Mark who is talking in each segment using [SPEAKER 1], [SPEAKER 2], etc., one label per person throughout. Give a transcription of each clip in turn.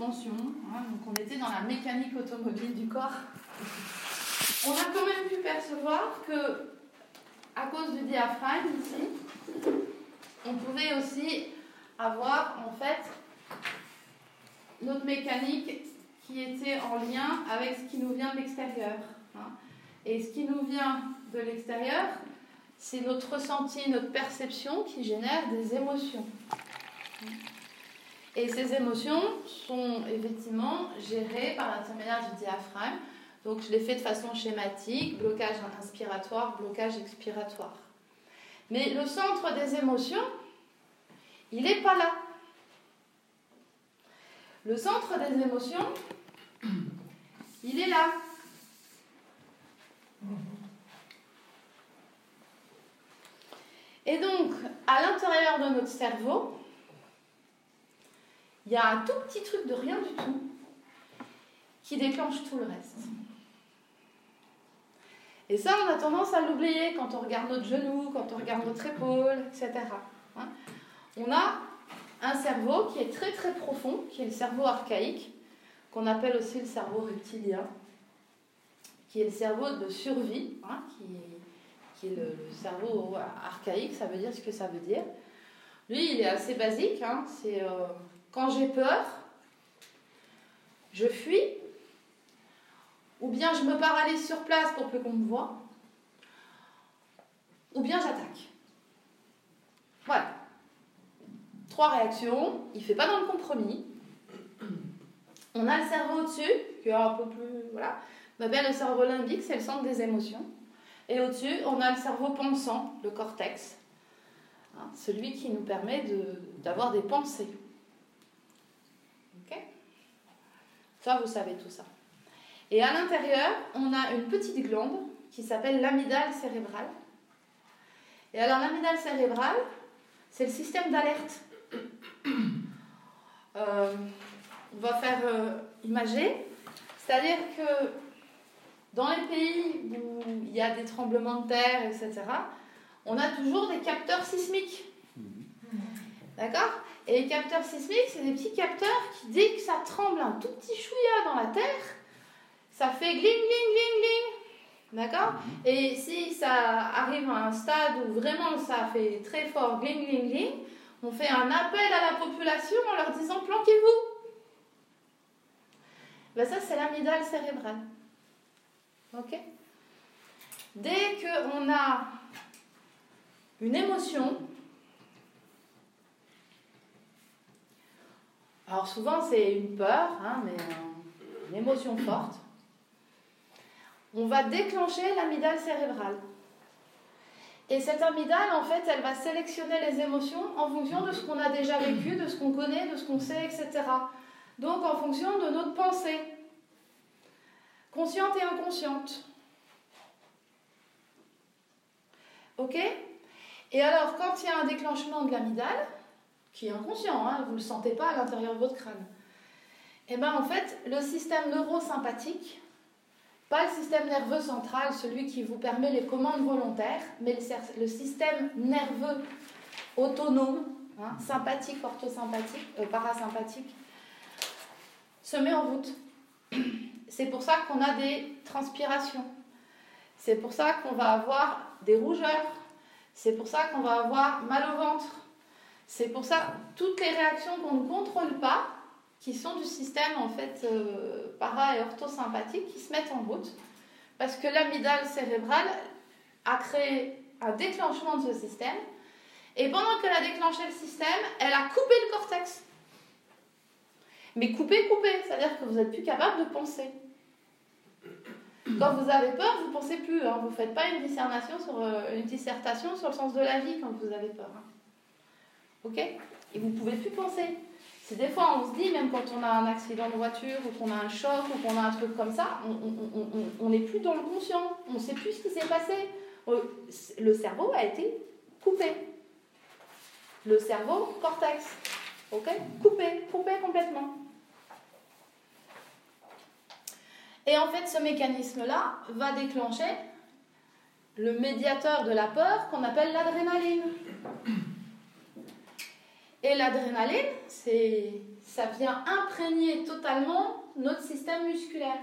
[SPEAKER 1] Hein, donc on était dans la mécanique automobile du corps. On a quand même pu percevoir que, à cause du diaphragme ici, on pouvait aussi avoir en fait notre mécanique qui était en lien avec ce qui nous vient de l'extérieur. Hein. Et ce qui nous vient de l'extérieur, c'est notre ressenti, notre perception qui génère des émotions. Et ces émotions sont effectivement gérées par l'intermédiaire du diaphragme. Donc je l'ai fait de façon schématique, blocage inspiratoire, blocage expiratoire. Mais le centre des émotions, il n'est pas là. Le centre des émotions, il est là. Et donc, à l'intérieur de notre cerveau, il y a un tout petit truc de rien du tout qui déclenche tout le reste. Et ça, on a tendance à l'oublier quand on regarde notre genou, quand on regarde notre épaule, etc. Hein. on a un cerveau qui est très très profond, qui est le cerveau archaïque, qu'on appelle aussi le cerveau reptilien, qui est le cerveau de survie, hein, qui, est, le, cerveau archaïque, ça veut dire ce que ça veut dire. Lui, il est assez basique, hein, c'est euh, quand j'ai peur, je fuis, ou bien je me paralyse sur place pour peu qu'on me voit, ou bien j'attaque. Voilà. Trois réactions, il ne fait pas dans le compromis. On a le cerveau au-dessus, qui est un peu plus. Voilà. On appelle le cerveau limbique, c'est le centre des émotions. Et au-dessus, on a le cerveau pensant, le cortex, hein, celui qui nous permet d'avoir des pensées. Ça, vous savez tout ça. Et à l'intérieur, on a une petite glande qui s'appelle l'amygdale cérébrale. Et alors, l'amygdale cérébrale, c'est le système d'alerte. Euh, on va faire euh, imager. C'est-à-dire que dans les pays où il y a des tremblements de terre, etc., on a toujours des capteurs sismiques. D'accord? Et les capteurs sismiques, c'est des petits capteurs qui, dès que ça tremble un tout petit chouïa dans la terre, ça fait gling, gling, gling, gling. D'accord mhm. Et si ça arrive à un stade où vraiment ça fait très fort gling, gling, gling, on fait un appel à la population en leur disant planquez-vous. Ben ça, c'est l'amygdale cérébrale. Ok? Dès qu'on a une émotion, Alors souvent c'est une peur, hein, mais une émotion forte. On va déclencher l'amygdale cérébrale. Et cette amygdale, en fait, elle va sélectionner les émotions en fonction de ce qu'on a déjà vécu, de ce qu'on connaît, de ce qu'on sait, etc. Donc en fonction de notre pensée, consciente et inconsciente. Ok? Et alors, quand il y a un déclenchement de l'amygdale, qui est inconscient, hein, vous ne le sentez pas à l'intérieur de votre crâne. Et eh bien en fait, le système neurosympathique, pas le système nerveux central, celui qui vous permet les commandes volontaires, mais le, système nerveux autonome, hein, sympathique, orthosympathique, euh, parasympathique, se met en route. C'est pour ça qu'on a des transpirations. C'est pour ça qu'on va avoir des rougeurs. C'est pour ça qu'on va avoir mal au ventre. C'est pour ça toutes les réactions qu'on ne contrôle pas, qui sont du système en fait euh, para et orthosympathique, qui se mettent en route, parce que l'amygdale cérébrale a créé un déclenchement de ce système, et pendant qu'elle a déclenché le système, elle a coupé le cortex. Mais coupé, coupé, c'est-à-dire que vous n'êtes plus capable de penser. Quand vous avez peur, vous ne pensez plus. Hein. Vous ne faites pas une dissertation sur euh, une dissertation sur le sens de la vie quand vous avez peur. Hein. Ok Et vous ne pouvez plus penser. C'est des fois, on se dit, même quand on a un accident de voiture, ou qu'on a un choc, ou qu'on a un truc comme ça, on n'est plus dans le conscient. On ne sait plus ce qui s'est passé. Euh, le cerveau a été coupé. Le cerveau, cortex. Ok Coupé, coupé complètement. Et en fait, ce mécanisme-là va déclencher le médiateur de la peur qu'on appelle l'adrénaline. Et l'adrénaline, c'est ça vient imprégner totalement notre système musculaire.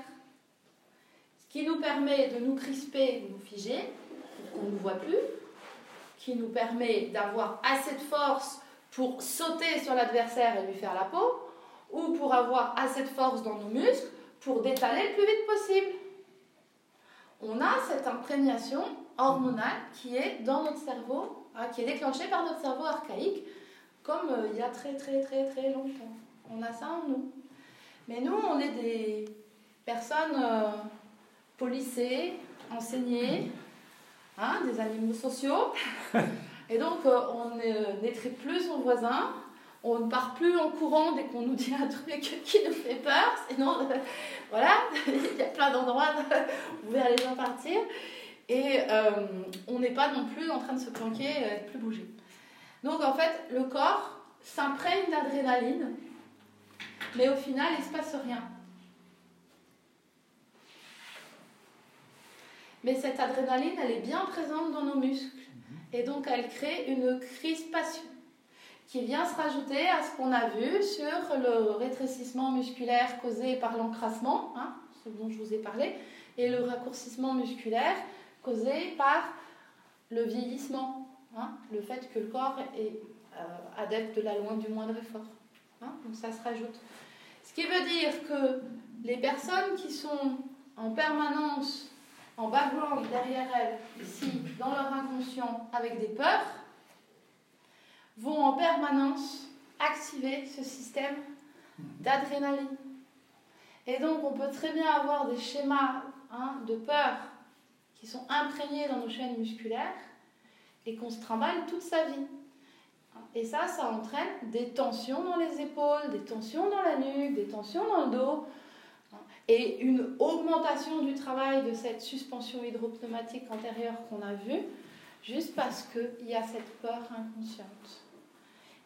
[SPEAKER 1] Ce qui nous permet de nous crisper, de nous figer, qu'on ne nous voit plus, qui nous permet d'avoir assez de force pour sauter sur l'adversaire et lui faire la peau, ou pour avoir assez de force dans nos muscles pour détaler le plus vite possible. On a cette imprégnation hormonale qui est dans notre cerveau, hein, qui est déclenchée par notre cerveau archaïque, comme euh, il y a très très très très longtemps. On a ça en nous. Mais nous, on est des personnes euh, policées, enseignées, hein, des animaux sociaux. Et donc, euh, on n'étrit plus son voisin, on ne part plus en courant dès qu'on nous dit un truc qui nous fait peur. Sinon, voilà, il y a plein d'endroits où vers les gens partir. Et euh, on n'est pas non plus en train de se planquer, et de plus bouger. Donc, en fait, le corps s'imprègne d'adrénaline, mais au final, il ne se passe rien. Mais cette adrénaline, elle est bien présente dans nos muscles. Et donc, elle crée une crispation qui vient se rajouter à ce qu'on a vu sur le rétrécissement musculaire causé par l'encrassement, hein, ce dont je vous ai parlé, et le raccourcissement musculaire causé par le vieillissement, hein, le fait que le corps est euh, adepte de la loi du moindre effort. Hein, donc ça se rajoute. Ce qui veut dire que les personnes qui sont en permanence en background derrière elles, ici, dans leur inconscient, avec des peurs, vont en permanence activer ce système d'adrénaline. Et donc, on peut très bien avoir des schémas hein, de peur qui sont imprégnés dans nos chaînes musculaires et qu'on se trimballe toute sa vie. Et ça, ça entraîne des tensions dans les épaules, des tensions dans la nuque, des tensions dans le dos, et une augmentation du travail de cette suspension hydropneumatique antérieure qu'on a vue, juste parce qu'il y a cette peur inconsciente.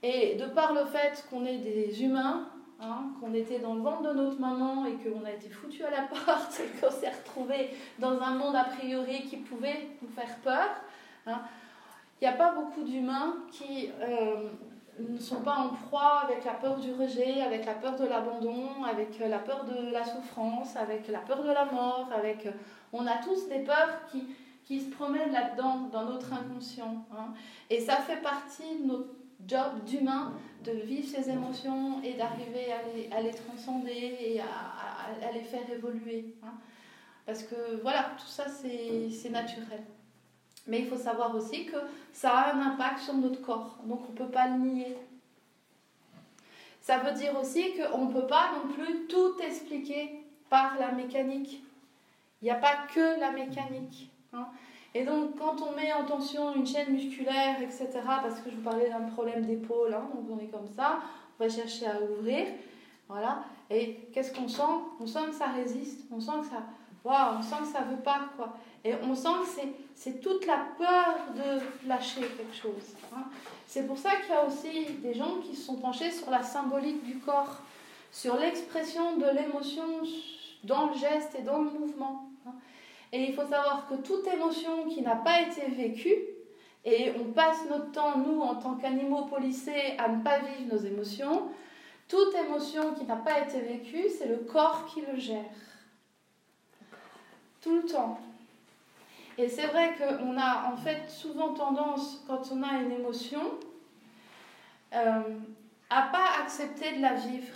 [SPEAKER 1] Et de par le fait qu'on est des humains, hein, qu'on était dans le ventre de notre maman et qu'on a été foutu à la porte et qu'on s'est retrouvé dans un monde a priori qui pouvait nous faire peur, hein, n'y a pas beaucoup d'humains qui euh, ne sont pas en proie avec la peur du rejet, avec la peur de l'abandon, avec la peur de la souffrance, avec la peur de la mort, avec... On a tous des peurs qui, qui se promènent là-dedans, dans notre inconscient. Hein. Et ça fait partie de notre job d'humain de vivre ces émotions et d'arriver à les, à les, transcender et à, à, les faire évoluer. Hein. Parce que voilà, tout ça c'est naturel. Mais il faut savoir aussi que ça a un impact sur notre corps, donc on ne peut pas le nier. Ça veut dire aussi qu'on ne peut pas non plus tout expliquer par la mécanique. Il n'y a pas que la mécanique. Hein. Et donc, quand on met en tension une chaîne musculaire, etc., parce que je vous parlais d'un problème d'épaule, hein, donc on est comme ça, on va chercher à ouvrir, voilà. Et qu'est-ce qu'on sent? On sent que ça résiste, on sent que ça, waouh, on sent que ça veut pas, quoi. Et on sent que c'est toute la peur de lâcher quelque chose. Hein. C'est pour ça qu'il y a aussi des gens qui se sont penchés sur la symbolique du corps, sur l'expression de l'émotion dans le geste et dans le mouvement. Hein. Et il faut savoir que toute émotion qui n'a pas été vécue, et on passe notre temps, nous, en tant qu'animaux policés, à ne pas vivre nos émotions, toute émotion qui n'a pas été vécue, c'est le corps qui le gère. Tout le temps. Et c'est vrai qu'on a en fait souvent tendance, quand on a une émotion, euh, à pas accepter de la vivre.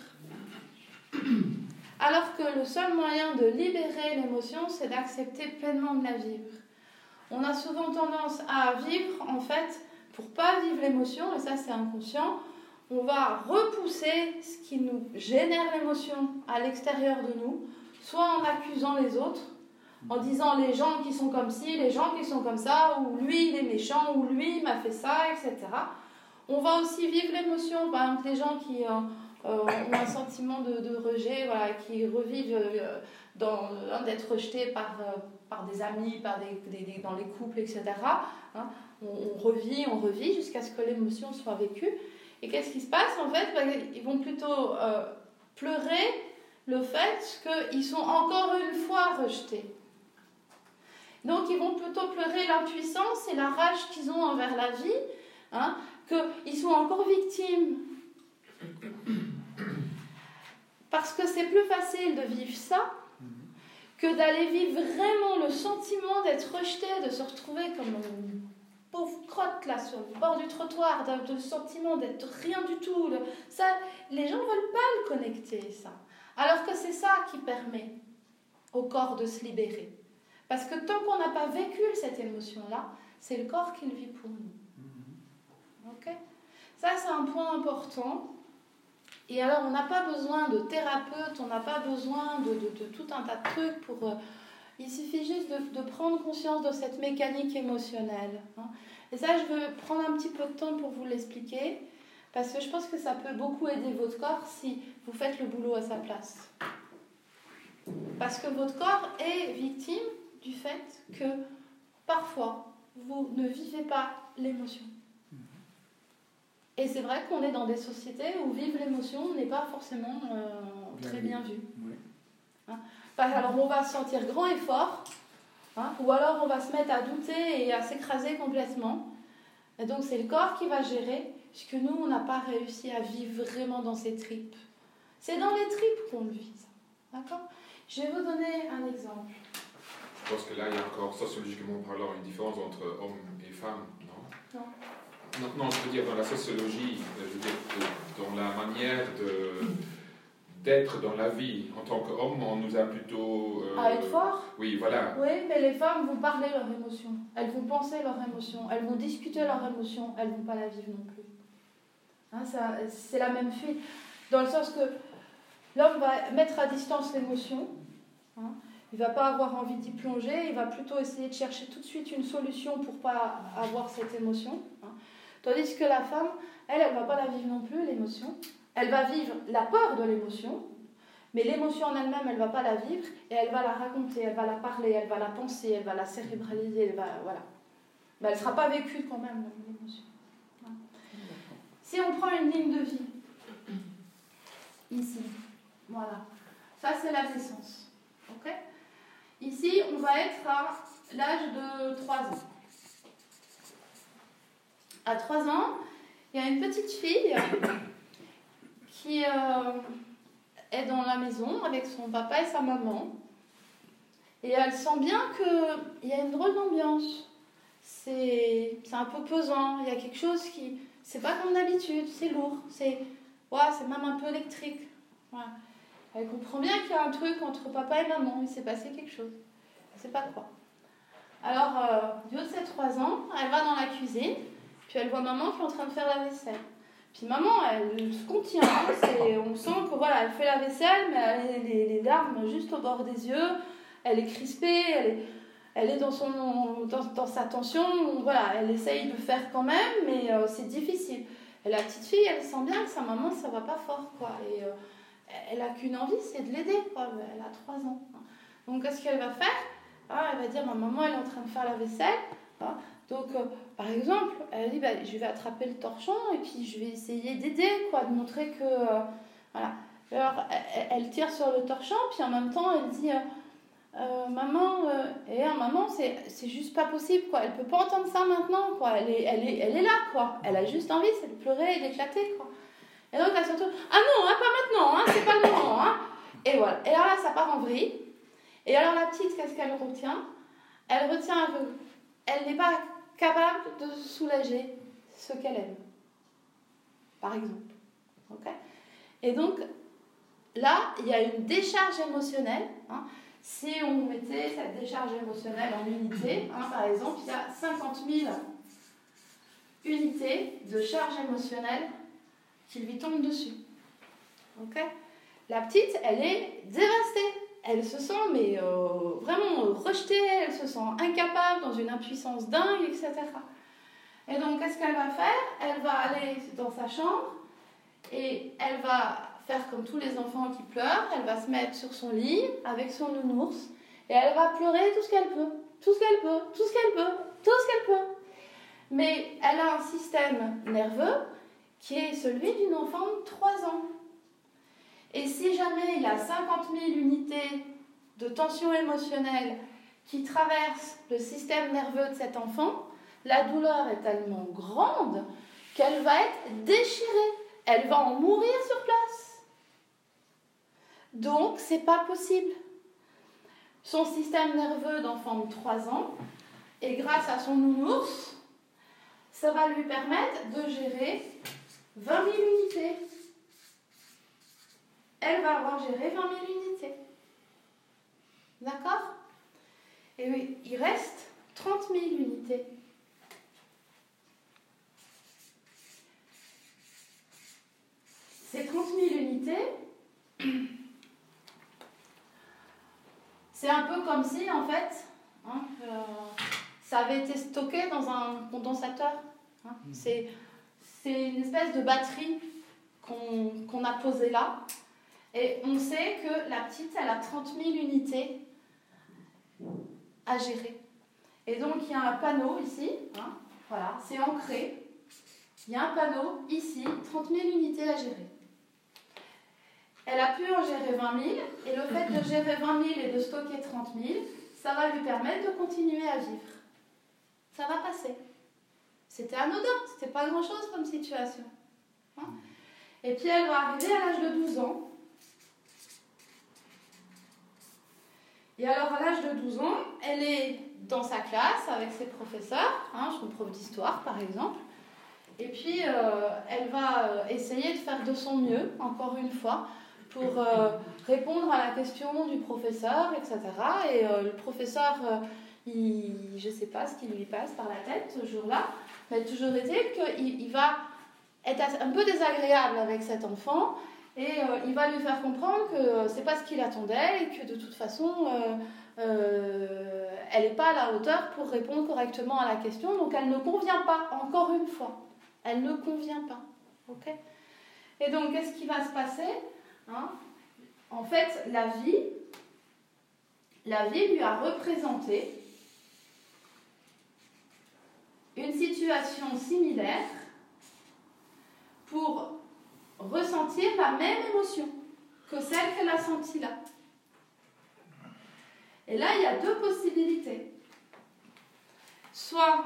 [SPEAKER 1] Alors que le seul moyen de libérer l'émotion, c'est d'accepter pleinement de la vivre. On a souvent tendance à vivre, en fait, pour pas vivre l'émotion, et ça c'est inconscient, on va repousser ce qui nous génère l'émotion à l'extérieur de nous, soit en accusant les autres, en disant les gens qui sont comme ci, les gens qui sont comme ça, ou lui il est méchant, ou lui m'a fait ça, etc. On va aussi vivre l'émotion, par exemple les gens qui euh, euh, ont un sentiment de, rejet, voilà, qui revivent euh, dans, d'être rejetés par, par des amis, par des, dans les couples, etc. Hein. on, revit, on revit jusqu'à ce que l'émotion soit vécue. Et qu'est-ce qui se passe en fait? Ben, Ils vont plutôt pleurer le fait qu'ils sont encore une fois rejetés. Donc ils vont plutôt pleurer l'impuissance et la rage qu'ils ont envers la vie, hein, qu'ils sont encore victimes Parce que c'est plus facile de vivre ça que d'aller vivre vraiment le sentiment d'être rejeté, de se retrouver comme une pauvre crotte là sur le bord du trottoir, de, sentiment d'être rien du tout. ça, les gens ne veulent pas le connecter, ça. Alors que c'est ça qui permet au corps de se libérer. Parce que tant qu'on n'a pas vécu cette émotion-là, c'est le corps qui le vit pour nous. Mm-hmm. Ok? Ça, c'est un point important. Et alors, on n'a pas besoin de thérapeute, on n'a pas besoin de, de, tout un tas de trucs pour... Euh, il suffit juste de, de, prendre conscience de cette mécanique émotionnelle. Hein. Et ça, je veux prendre un petit peu de temps pour vous l'expliquer, parce que je pense que ça peut beaucoup aider votre corps si vous faites le boulot à sa place. Parce que votre corps est victime du fait que parfois, vous ne vivez pas l'émotion. Et c'est vrai qu'on est dans des sociétés où vivre l'émotion n'est pas forcément euh, très bien vu. Hein? Alors on va se sentir grand et fort, hein, ou alors on va se mettre à douter et à s'écraser complètement. Et donc c'est le corps qui va gérer, puisque nous, on n'a pas réussi à vivre vraiment dans ces tripes. C'est dans les tripes qu'on le vit, D'accord? Je vais vous donner un exemple.
[SPEAKER 2] Je pense que là, il y a encore, sociologiquement parlant, une différence entre hommes et femmes, non? Non. Non, je veux dire dans la sociologie, je veux dire dans la manière de d'être dans la vie. En tant qu'homme, on nous a plutôt...
[SPEAKER 1] Euh, à être fort?
[SPEAKER 2] Oui, voilà.
[SPEAKER 1] Oui, mais les femmes vont parler leurs émotions. Elles vont penser leurs émotions. Elles vont discuter leurs émotions. Elles vont pas la vivre non plus. Hein, c'est la même fuite. Dans le sens que l'homme va mettre à distance l'émotion. Hein, il va pas avoir envie d'y plonger. Il va plutôt essayer de chercher tout de suite une solution pour pas avoir cette émotion. Hein. Tandis que la femme, elle, elle va pas la vivre non plus, l'émotion. Elle va vivre la peur de l'émotion, mais l'émotion en elle-même, elle va pas la vivre et elle va la raconter, elle va la parler, elle va la penser, elle va la cérébraliser, elle va, voilà. Mais elle ne sera pas vécue quand même, l'émotion. Si on prend une ligne de vie, ici, voilà, ça c'est la naissance. ok? Ici, on va être à l'âge de 3 ans. À 3 ans, il y a une petite fille qui euh, est dans la maison avec son papa et sa maman. Et elle sent bien qu'il y a une drôle d'ambiance. C'est un peu pesant, il y a quelque chose qui. C'est pas comme d'habitude, c'est lourd, c'est ouais, c'est même un peu électrique. Elle comprend bien qu'il y a un truc entre papa et maman, il s'est passé quelque chose. Elle sait pas quoi. Alors, euh, du haut de ses trois ans, elle va dans la cuisine, puis elle voit maman qui est en train de faire la vaisselle. Puis maman, elle se contient. Hein, on sent que voilà, elle fait la vaisselle, mais elle a les, larmes juste au bord des yeux. Elle est crispée, elle est, elle est dans, son, dans, dans sa tension. Voilà, elle essaye de faire quand même, mais euh, c'est difficile. Et la petite fille, elle sent bien que sa maman, ça va pas fort. Quoi. Euh, elle a qu'une envie, c'est de l'aider. Elle a 3 ans. Donc, qu'est-ce qu'elle va faire? Ah, Elle va dire Ma maman, elle est en train de faire la vaisselle. Hein. Donc, euh, par exemple, elle dit bah, Je vais attraper le torchon et puis je vais essayer d'aider, quoi, de montrer que. Euh, voilà. Alors, elle, tire sur le torchon, puis en même temps, elle dit euh, Maman, et maman, c'est juste pas possible, quoi. Elle peut pas entendre ça maintenant, quoi. Elle est, elle est, elle est là, quoi. Elle a juste envie, c'est de pleurer et d'éclater, quoi. Et donc, elle se Ah non, hein, pas maintenant, hein, c'est pas le moment, hein. Et voilà. Et alors là, ça part en vrille. Et alors, la petite, qu'est-ce qu'elle retient? Elle retient que elle n'est pas capable de soulager ce qu'elle aime, par exemple. Et donc, là, il y a une décharge émotionnelle. Si on mettait cette décharge émotionnelle en unités, hein, par exemple, il y a 50 000 unités de charge émotionnelle qui lui tombent dessus. ok. La petite, elle est dévastée. Elle se sent mais euh, vraiment rejetée, elle se sent incapable, dans une impuissance dingue, etc. Et donc, qu'est-ce qu'elle va faire? Elle va aller dans sa chambre et elle va faire comme tous les enfants qui pleurent, elle va se mettre sur son lit avec son nounours et elle va pleurer tout ce qu'elle peut, tout ce qu'elle peut, tout ce qu'elle peut, tout ce qu'elle peut. Mais elle a un système nerveux qui est celui d'une enfant de 3 ans. Et si jamais il y a 50 000 unités de tension émotionnelle qui traversent le système nerveux de cet enfant, la douleur est tellement grande qu'elle va être déchirée. Elle va en mourir sur place. Donc, c'est pas possible. Son système nerveux d'enfant de 3 ans, et grâce à son nounours, ça va lui permettre de gérer 20 000 unités. Elle va avoir géré 20 000 unités. D'accord? Et oui, il reste 30 000 unités. Ces 30 000 unités, c'est un peu comme si, en fait, hein, euh, ça avait été stocké dans un condensateur. Hein. Mm. C'est une espèce de batterie qu'on a posée là. Et on sait que la petite, elle a 30 000 unités à gérer. Et donc, il y a un panneau ici. Hein, voilà, c'est ancré. Il y a un panneau ici, 30 000 unités à gérer. Elle a pu en gérer 20 000, et le fait de gérer 20 000 et de stocker 30 000, ça va lui permettre de continuer à vivre. Ça va passer. C'était anodin, c'était pas grand chose comme situation. Hein. et puis elle va arriver à l'âge de 12 ans. Et alors à l'âge de 12 ans, elle est dans sa classe avec ses professeurs, hein, je prof d'histoire par exemple, et puis euh, elle va euh, essayer de faire de son mieux, encore une fois, pour euh, répondre à la question du professeur, etc. Et le professeur, il, je ne sais pas ce qui lui passe par la tête ce jour-là, mais toujours est-il qu'il il va être un peu désagréable avec cet enfant et il va lui faire comprendre que c'est pas ce qu'il attendait et que de toute façon elle n'est pas à la hauteur pour répondre correctement à la question. Donc elle ne convient pas encore une fois. Elle ne convient pas. Et donc qu'est-ce qui va se passer? Hein? en fait, la vie, la vie lui a représenté une situation similaire pour ressentir la même émotion que celle qu'elle a sentie là. Et là, il y a deux possibilités. Soit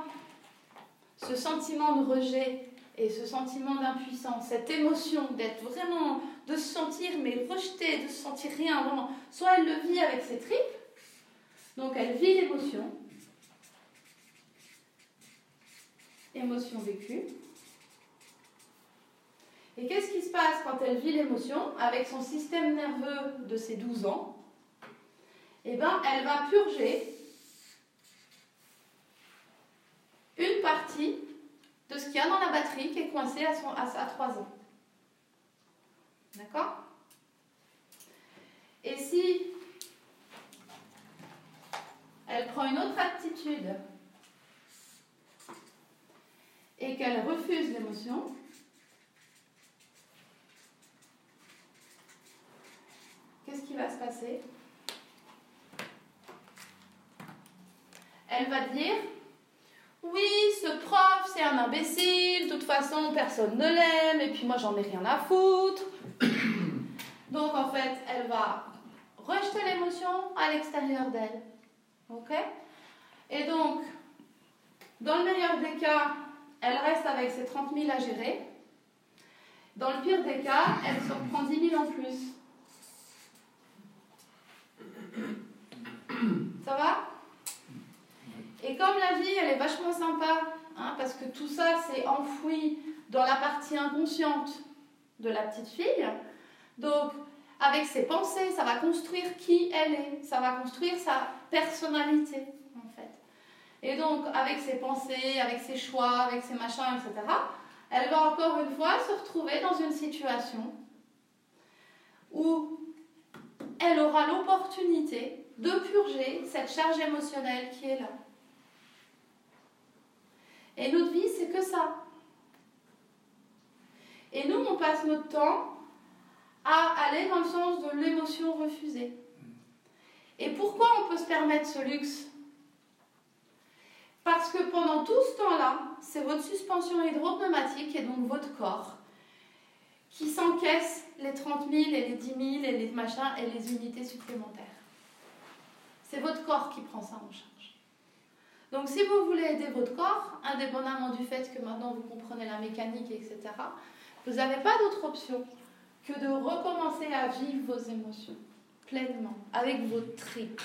[SPEAKER 1] ce sentiment de rejet et ce sentiment d'impuissance, cette émotion d'être vraiment, de se sentir mais rejeté, de se sentir rien, vraiment, soit elle le vit avec ses tripes, donc elle vit l'émotion, émotion vécue. Et qu'est-ce qui se passe quand elle vit l'émotion avec son système nerveux de ses 12 ans? Eh bien, elle va purger une partie de ce qu'il y a dans la batterie qui est coincée à, son, à, 3 ans. D'accord? Et si elle prend une autre attitude et qu'elle refuse l'émotion, qu'est-ce qui va se passer? Elle va dire oui, ce prof, c'est un imbécile, de toute façon, personne ne l'aime, et puis moi, j'en ai rien à foutre. Donc, en fait, elle va rejeter l'émotion à l'extérieur d'elle. Ok? Et donc, dans le meilleur des cas, elle reste avec ses 30 000 à gérer. Dans le pire des cas, elle se reprend 10 000 en plus. Ça va? Et comme la vie, elle est vachement sympa, hein, parce que tout ça, c'est enfoui dans la partie inconsciente de la petite fille, donc avec ses pensées, ça va construire qui elle est, ça va construire sa personnalité. Et donc, avec ses pensées, avec ses choix, avec ses machins, etc., elle va encore une fois se retrouver dans une situation où elle aura l'opportunité de purger cette charge émotionnelle qui est là. Et notre vie, c'est que ça. Et nous, on passe notre temps à aller dans le sens de l'émotion refusée. Et pourquoi on peut se permettre ce luxe? Parce que pendant tout ce temps-là, c'est votre suspension hydropneumatique et donc votre corps qui s'encaisse les 30 000 et les 10 000 et les machins et les unités supplémentaires. C'est votre corps qui prend ça en charge. Donc si vous voulez aider votre corps, indépendamment du fait que maintenant vous comprenez la mécanique, etc., vous n'avez pas d'autre option que de recommencer à vivre vos émotions pleinement, avec vos tripes.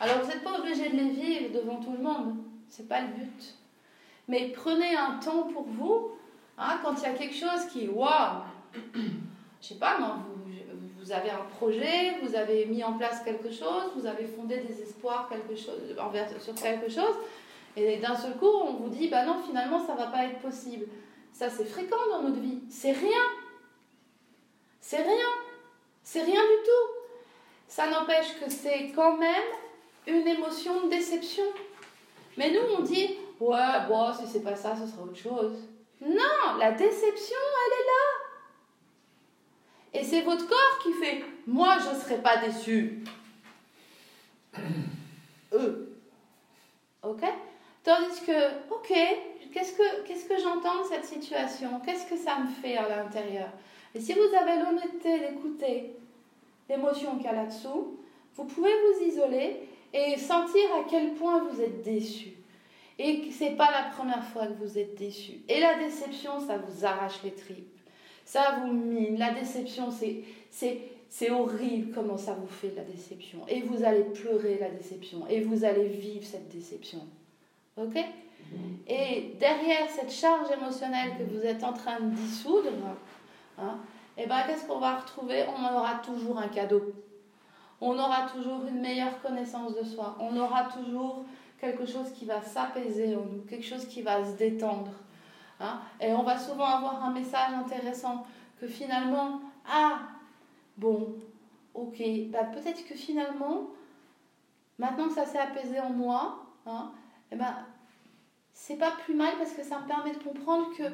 [SPEAKER 1] Alors vous n'êtes pas obligé de les vivre devant tout le monde, c'est pas le but. Mais prenez un temps pour vous, hein, quand il y a quelque chose qui, waouh, je sais pas, non, vous, vous, avez un projet, vous avez mis en place quelque chose, vous avez fondé des espoirs quelque chose, envers, sur quelque chose, et d'un seul coup, on vous dit, bah non, finalement, ça va pas être possible. Ça, c'est fréquent dans notre vie. C'est rien. C'est rien. C'est rien du tout. Ça n'empêche que c'est quand même une émotion de déception. Mais nous, on dit, ouais, bon, si c'est pas ça, ce sera autre chose. Non, la déception, elle est là. Et c'est votre corps qui fait, moi, je ne serai pas déçu. Eux. Ok? Tandis que, ok, qu'est-ce que, qu'est-ce que j'entends de cette situation? Qu'est-ce que ça me fait à l'intérieur? Et si vous avez l'honnêteté d'écouter l'émotion qu'il y a là-dessous, vous pouvez vous isoler et sentir à quel point vous êtes déçu. Et que ce n'est pas la première fois que vous êtes déçu. Et la déception, ça vous arrache les tripes. Ça vous mine. La déception, c'est, c'est, c'est horrible comment ça vous fait la déception. Et vous allez pleurer la déception. Et vous allez vivre cette déception. Ok? Et derrière cette charge émotionnelle que vous êtes en train de dissoudre, hein, eh ben, qu'est-ce qu'on va retrouver? On aura toujours un cadeau on aura toujours une meilleure connaissance de soi, on aura toujours quelque chose qui va s'apaiser en nous, quelque chose qui va se détendre. Hein. Et on va souvent avoir un message intéressant que finalement, ah, bon, ok, bah peut-être que finalement, maintenant que ça s'est apaisé en moi, hein, eh ben, c'est pas plus mal parce que ça me permet de comprendre que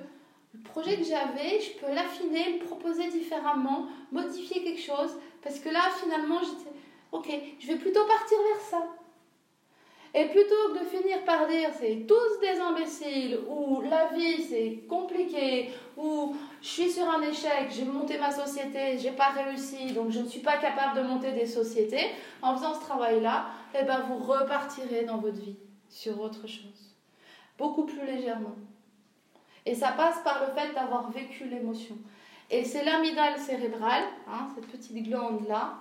[SPEAKER 1] le projet que j'avais, je peux l'affiner, le proposer différemment, modifier quelque chose, parce que là, finalement, j'étais Ok, je vais plutôt partir vers ça. Et plutôt que de finir par dire c'est tous des imbéciles, ou la vie c'est compliqué, ou je suis sur un échec, j'ai monté ma société, j'ai pas réussi, donc je ne suis pas capable de monter des sociétés, en faisant ce travail-là, eh ben vous repartirez dans votre vie sur autre chose. Beaucoup plus légèrement. Et ça passe par le fait d'avoir vécu l'émotion. Et c'est l'amygdale cérébrale, hein, cette petite glande-là,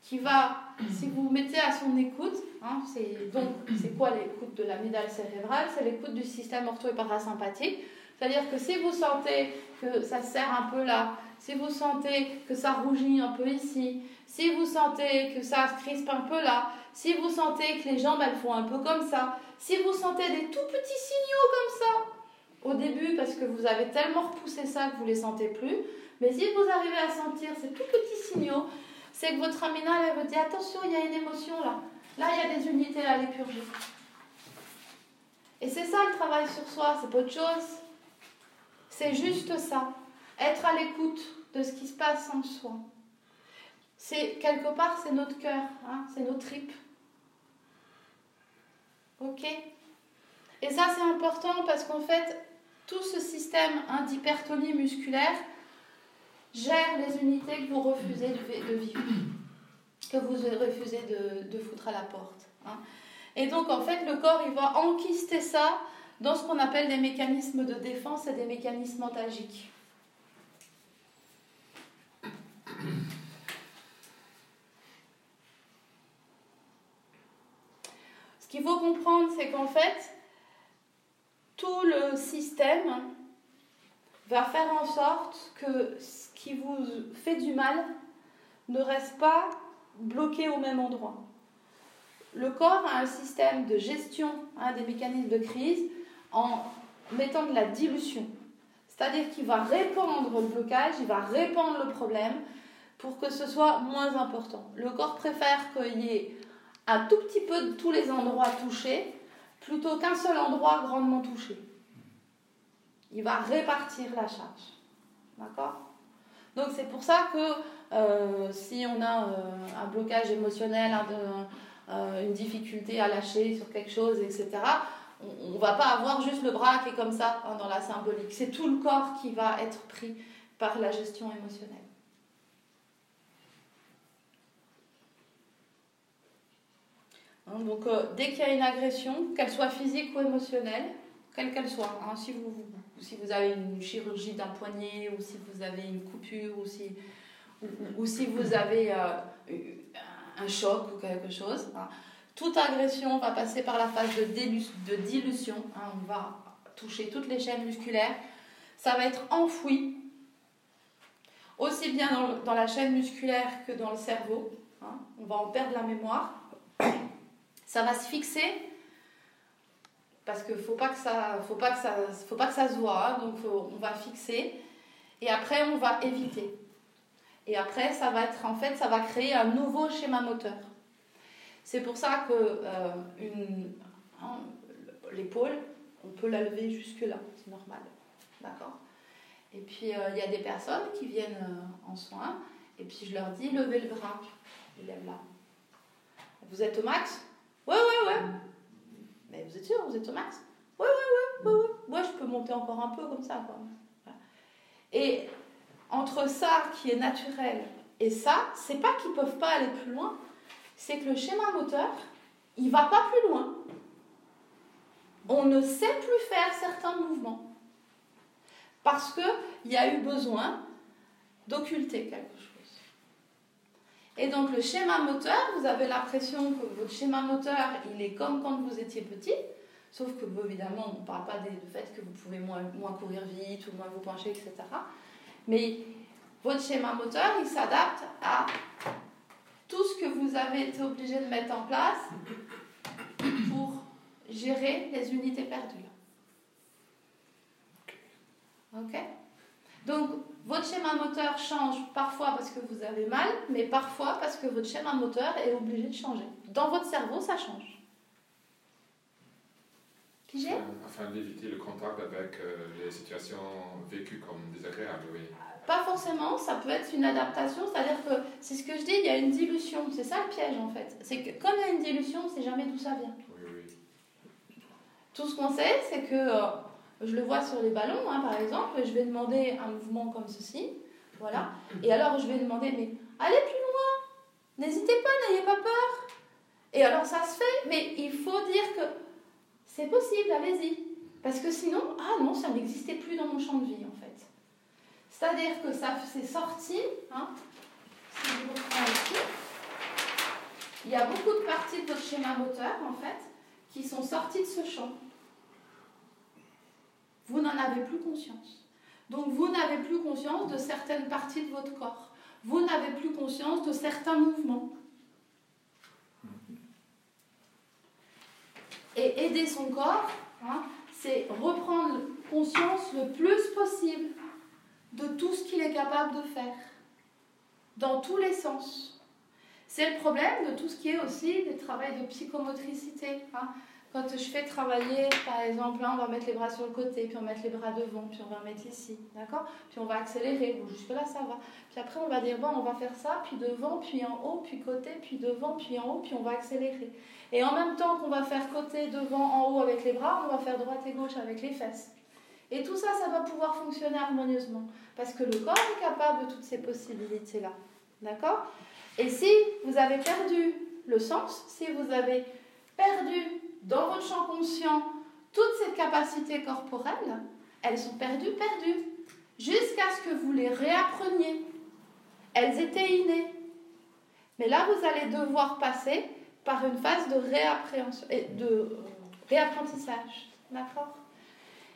[SPEAKER 1] qui va, si vous mettez à son écoute, hein, c'est donc c'est quoi l'écoute de la médaille cérébrale? C'est l'écoute du système ortho et parasympathique. C'est-à-dire que si vous sentez que ça serre un peu là, si vous sentez que ça rougit un peu ici, si vous sentez que ça se crispe un peu là, si vous sentez que les jambes elles font un peu comme ça, si vous sentez des tout petits signaux comme ça, au début parce que vous avez tellement repoussé ça que vous ne les sentez plus, mais si vous arrivez à sentir ces tout petits signaux, c'est que votre aminale, elle vous dit attention, il y a une émotion là. Là, il y a des unités à aller purger. Et c'est ça le travail sur soi, c'est pas autre chose. C'est juste ça. Être à l'écoute de ce qui se passe en soi. C'est quelque part, c'est notre cœur, hein, c'est nos tripes. Ok? Et ça, c'est important parce qu'en fait, tout ce système d'hypertonie musculaire, gère les unités que vous refusez de, vivre, que vous refusez de, foutre à la porte. Hein. Et donc, en fait, le corps, il va enquister ça dans ce qu'on appelle des mécanismes de défense et des mécanismes antalgiques. Ce qu'il faut comprendre, c'est qu'en fait, tout le système va faire en sorte que qui vous fait du mal ne reste pas bloqué au même endroit. Le corps a un système de gestion hein, des mécanismes de crise en mettant de la dilution. C'est-à-dire qu'il va répandre le blocage, il va répandre le problème pour que ce soit moins important. Le corps préfère qu'il y ait un tout petit peu de tous les endroits touchés plutôt qu'un seul endroit grandement touché. Il va répartir la charge. D'accord? Donc c'est pour ça que euh, si on a euh, un blocage émotionnel, euh, une difficulté à lâcher sur quelque chose, etc., on ne va pas avoir juste le bras qui est comme ça hein, dans la symbolique. C'est tout le corps qui va être pris par la gestion émotionnelle. Hein, donc dès qu'il y a une agression, qu'elle soit physique ou émotionnelle, quelle qu'elle soit, hein, si vous, avez une chirurgie d'un poignet, ou si vous avez une coupure, ou si, ou, si vous avez euh, un choc ou quelque chose. Hein. Toute agression va passer par la phase de, dilution. On va toucher toutes les chaînes musculaires. Ça va être enfoui, aussi bien dans, la chaîne musculaire que dans le cerveau. On va en perdre la mémoire. Ça va se fixer parce qu'il ne faut pas que ça faut pas que ça faut pas que ça se voit hein. donc on va fixer et après on va éviter. Et après ça va être en fait ça va créer un nouveau schéma moteur. C'est pour ça que euh, hein, l'épaule on peut la lever jusque là c'est normal d'accord. Et puis euh, il y a des personnes qui viennent euh, en soins et puis je leur dis levez le bras. Ils lèvent là vous êtes au max? Ouais ouais ouais mais vous êtes sûr, vous êtes au max Oui, oui, oui, oui, Moi, je peux monter encore un peu comme ça. Quoi. Et entre ça qui est naturel et ça, c'est pas qu'ils peuvent pas aller plus loin, c'est que le schéma moteur, il va pas plus loin. On ne sait plus faire certains mouvements parce qu'il y a eu besoin d'occulter quelque chose. Et donc le schéma moteur, vous avez l'impression que votre schéma moteur, il est comme quand vous étiez petit, sauf que évidemment, on ne parle pas du fait que vous pouvez moins, moins courir vite ou moins vous pencher, etc. Mais votre schéma moteur, il s'adapte à tout ce que vous avez été obligé de mettre en place pour gérer les unités perdues. Ok? Donc, votre schéma moteur change parfois parce que vous avez mal, mais parfois parce que votre schéma moteur est obligé de changer. Dans votre cerveau, ça change.
[SPEAKER 2] Pigé Afin d'éviter le contact avec euh, les situations vécues comme désagréables, oui.
[SPEAKER 1] Pas forcément, ça peut être une adaptation, c'est-à-dire que c'est ce que je dis, il y a une dilution, c'est ça le piège en fait. C'est que comme il y a une dilution, on ne sait jamais d'où ça vient.
[SPEAKER 2] Oui, oui.
[SPEAKER 1] Tout ce qu'on sait, c'est que euh, je le vois sur les ballons, hein, par exemple, je vais demander un mouvement comme ceci, voilà, et alors je vais demander, mais allez plus loin, n'hésitez pas, n'ayez pas peur. Et alors ça se fait, mais il faut dire que c'est possible, allez-y. Parce que sinon, ah non, ça n'existait plus dans mon champ de vie, en fait. C'est-à-dire que ça s'est sorti, hein, si je reprends ici, il y a beaucoup de parties de votre schéma moteur, en fait, qui sont sorties de ce champ vous n'en avez plus conscience. Donc vous n'avez plus conscience de certaines parties de votre corps. Vous n'avez plus conscience de certains mouvements. Et aider son corps, hein, c'est reprendre conscience le plus possible de tout ce qu'il est capable de faire, dans tous les sens. C'est le problème de tout ce qui est aussi des travaux de psychomotricité. Hein. Quand je fais travailler, par exemple, là, on va mettre les bras sur le côté, puis on va mettre les bras devant, puis on va mettre ici, d'accord? Puis on va accélérer, bon, jusque-là, ça va. Puis après, on va dire, bon, on va faire ça, puis devant, puis en haut, puis côté, puis devant, puis en haut, puis on va accélérer. Et en même temps qu'on va faire côté, devant, en haut avec les bras, on va faire droite et gauche avec les fesses. Et tout ça, ça va pouvoir fonctionner harmonieusement. Parce que le corps est capable de toutes ces possibilités-là. D'accord? Et si vous avez perdu le sens, si vous avez perdu dans votre champ conscient, toutes ces capacités corporelles, elles sont perdues, perdues, jusqu'à ce que vous les réappreniez. Elles étaient innées. Mais là, vous allez devoir passer par une phase de, de réapprentissage. D'accord?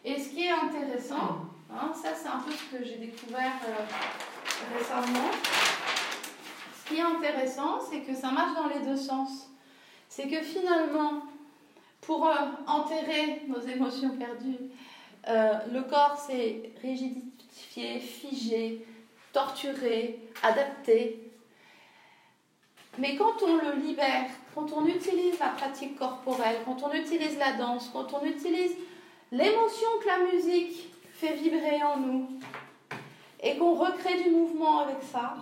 [SPEAKER 1] Et ce qui est intéressant, hein, ça c'est un peu ce que j'ai découvert euh, récemment, ce qui est intéressant, c'est que ça marche dans les deux sens. C'est que finalement, pour euh, enterrer nos émotions perdues, euh, le corps s'est rigidifié, figé, torturé, adapté. Mais quand on le libère, quand on utilise la pratique corporelle, quand on utilise la danse, quand on utilise l'émotion que la musique fait vibrer en nous, et qu'on recrée du mouvement avec ça,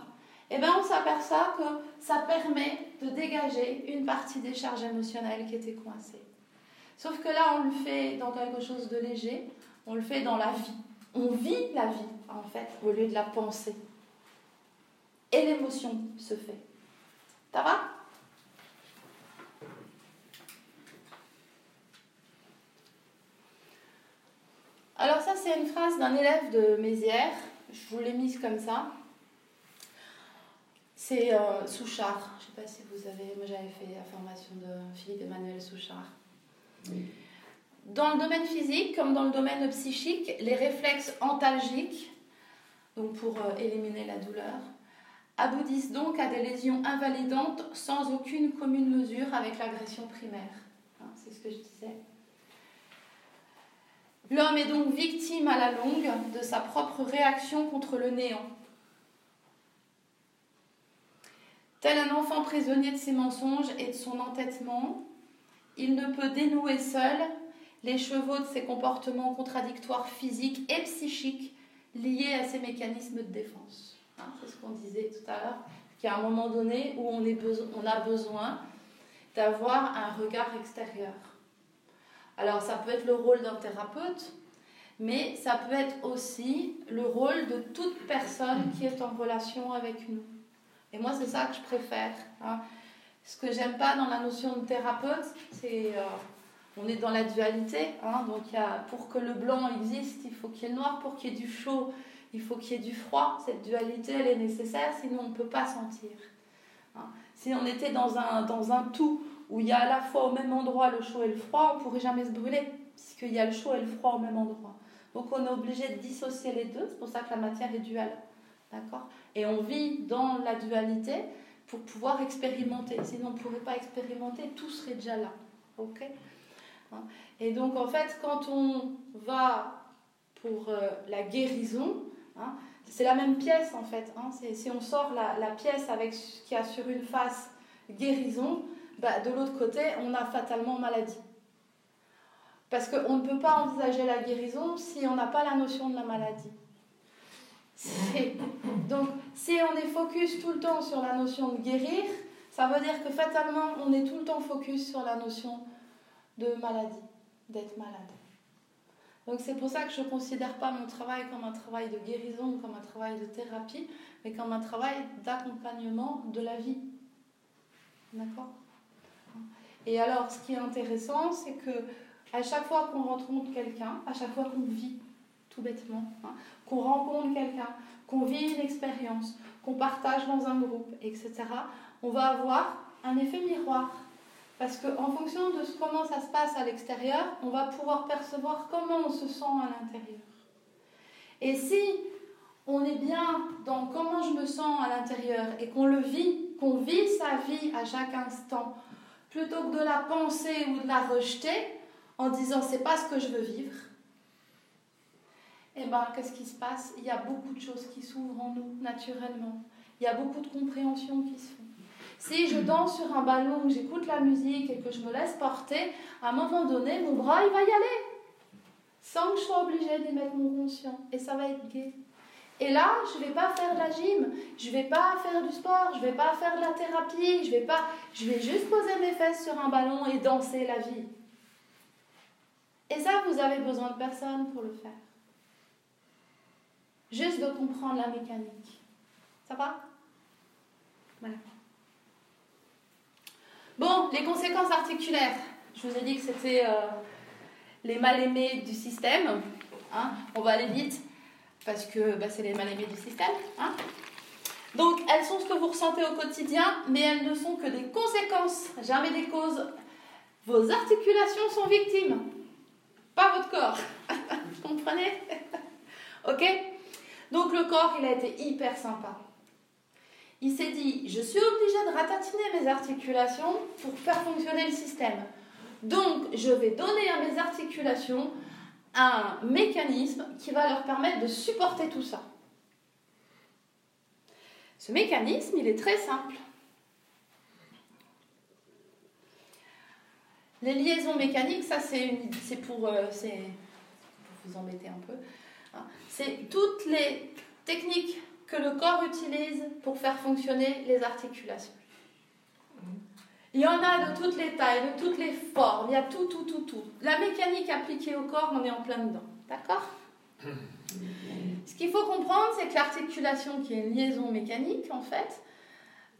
[SPEAKER 1] eh bien on s'aperçoit que ça permet de dégager une partie des charges émotionnelles qui étaient coincées. Sauf que là, on le fait dans quelque chose de léger, on le fait dans la vie. On vit la vie, en fait, au lieu de la penser. Et l'émotion se fait. Ça va? Alors ça, c'est une phrase d'un élève de Mézières, je vous l'ai mise comme ça. C'est euh, Souchard. Je ne sais pas si vous avez. Moi, j'avais fait la formation de Philippe Emmanuel Souchard. Dans le domaine physique, comme dans le domaine psychique, les réflexes antalgiques, donc pour euh, éliminer la douleur, aboutissent donc à des lésions invalidantes sans aucune commune mesure avec l'agression primaire. Hein, c'est ce que je disais. L'homme est donc victime à la longue de sa propre réaction contre le néant. Tel un enfant prisonnier de ses mensonges et de son entêtement, il ne peut dénouer seul les chevaux de ses comportements contradictoires physiques et psychiques liés à ses mécanismes de défense. Hein, c'est ce qu'on disait tout à l'heure, a un moment donné où on a besoin d'avoir un regard extérieur. Alors ça peut être le rôle d'un thérapeute, mais ça peut être aussi le rôle de toute personne qui est en relation avec nous. Et moi, c'est ça que je préfère. Hein. Ce que j'aime pas dans la notion de thérapeute, c'est euh, on est dans la dualité. Hein. donc y a, pour que le blanc existe, il faut qu'il y ait le noir. Pour qu'il y ait du chaud, il faut qu'il y ait du froid. Cette dualité, elle est nécessaire, sinon on ne peut pas sentir. Hein. Si on était dans un, dans un tout où il y a à la fois au même endroit le chaud et le froid, on ne pourrait jamais se brûler, puisqu'il y a le chaud et le froid au même endroit. Donc on est obligé de dissocier les deux, c'est pour ça que la matière est duale. D'accord Et on vit dans la dualité pour pouvoir expérimenter. Sinon on ne pourrait pas expérimenter, tout serait déjà là. Ok hein? Et donc en fait, quand on va pour euh, la guérison, hein, c'est la même pièce en fait. Hein. si on sort la, pièce avec ce qui a sur une face guérison, bah, de l'autre côté, on a fatalement maladie. Parce qu'on ne peut pas envisager la guérison si on n'a pas la notion de la maladie. Donc, si on est focus tout le temps sur la notion de guérir, ça veut dire que fatalement, on est tout le temps focus sur la notion de maladie, d'être malade. Donc, c'est pour ça que je ne considère pas mon travail comme un travail de guérison, comme un travail de thérapie, mais comme un travail d'accompagnement de la vie. D'accord? Et alors, ce qui est intéressant, c'est que à chaque fois qu'on rencontre quelqu'un, à chaque fois qu'on vit, tout bêtement, hein, qu'on rencontre quelqu'un, qu'on vit une expérience, qu'on partage dans un groupe, etc., on va avoir un effet miroir. Parce qu'en fonction de comment ça se passe à l'extérieur, on va pouvoir percevoir comment on se sent à l'intérieur. Et si on est bien dans comment je me sens à l'intérieur et qu'on le vit, qu'on vit sa vie à chaque instant, plutôt que de la penser ou de la rejeter en disant c'est pas ce que je veux vivre, eh ben, qu'est-ce qui se passe? Il y a beaucoup de choses qui s'ouvrent en nous naturellement. Il y a beaucoup de compréhension qui se font. Si je danse sur un ballon, que j'écoute la musique et que je me laisse porter, à un moment donné, mon bras, il va y aller. Sans que je sois obligée d'émettre mon conscient. Et ça va être gai. Et là, je ne vais pas faire de la gym, je ne vais pas faire du sport, je ne vais pas faire de la thérapie, je vais pas, je vais juste poser mes fesses sur un ballon et danser la vie. Et ça, vous avez besoin de personne pour le faire. Juste de comprendre la mécanique. Ça va? Voilà. Bon, les conséquences articulaires. Je vous ai dit que c'était euh, les mal-aimés du système. Hein. On va aller vite parce que bah, c'est les mal-aimés du système. Hein. Donc, elles sont ce que vous ressentez au quotidien, mais elles ne sont que des conséquences, jamais des causes. Vos articulations sont victimes, pas votre corps. vous comprenez? Ok? Donc le corps, il a été hyper sympa. Il s'est dit, je suis obligé de ratatiner mes articulations pour faire fonctionner le système. Donc, je vais donner à mes articulations un mécanisme qui va leur permettre de supporter tout ça. Ce mécanisme, il est très simple. Les liaisons mécaniques, ça c'est pour, euh, pour vous embêter un peu. C'est toutes les techniques que le corps utilise pour faire fonctionner les articulations. Il y en a de toutes les tailles, de toutes les formes, il y a tout, tout, tout, tout. La mécanique appliquée au corps, on est en plein dedans. D'accord Ce qu'il faut comprendre, c'est que l'articulation, qui est une liaison mécanique, en fait,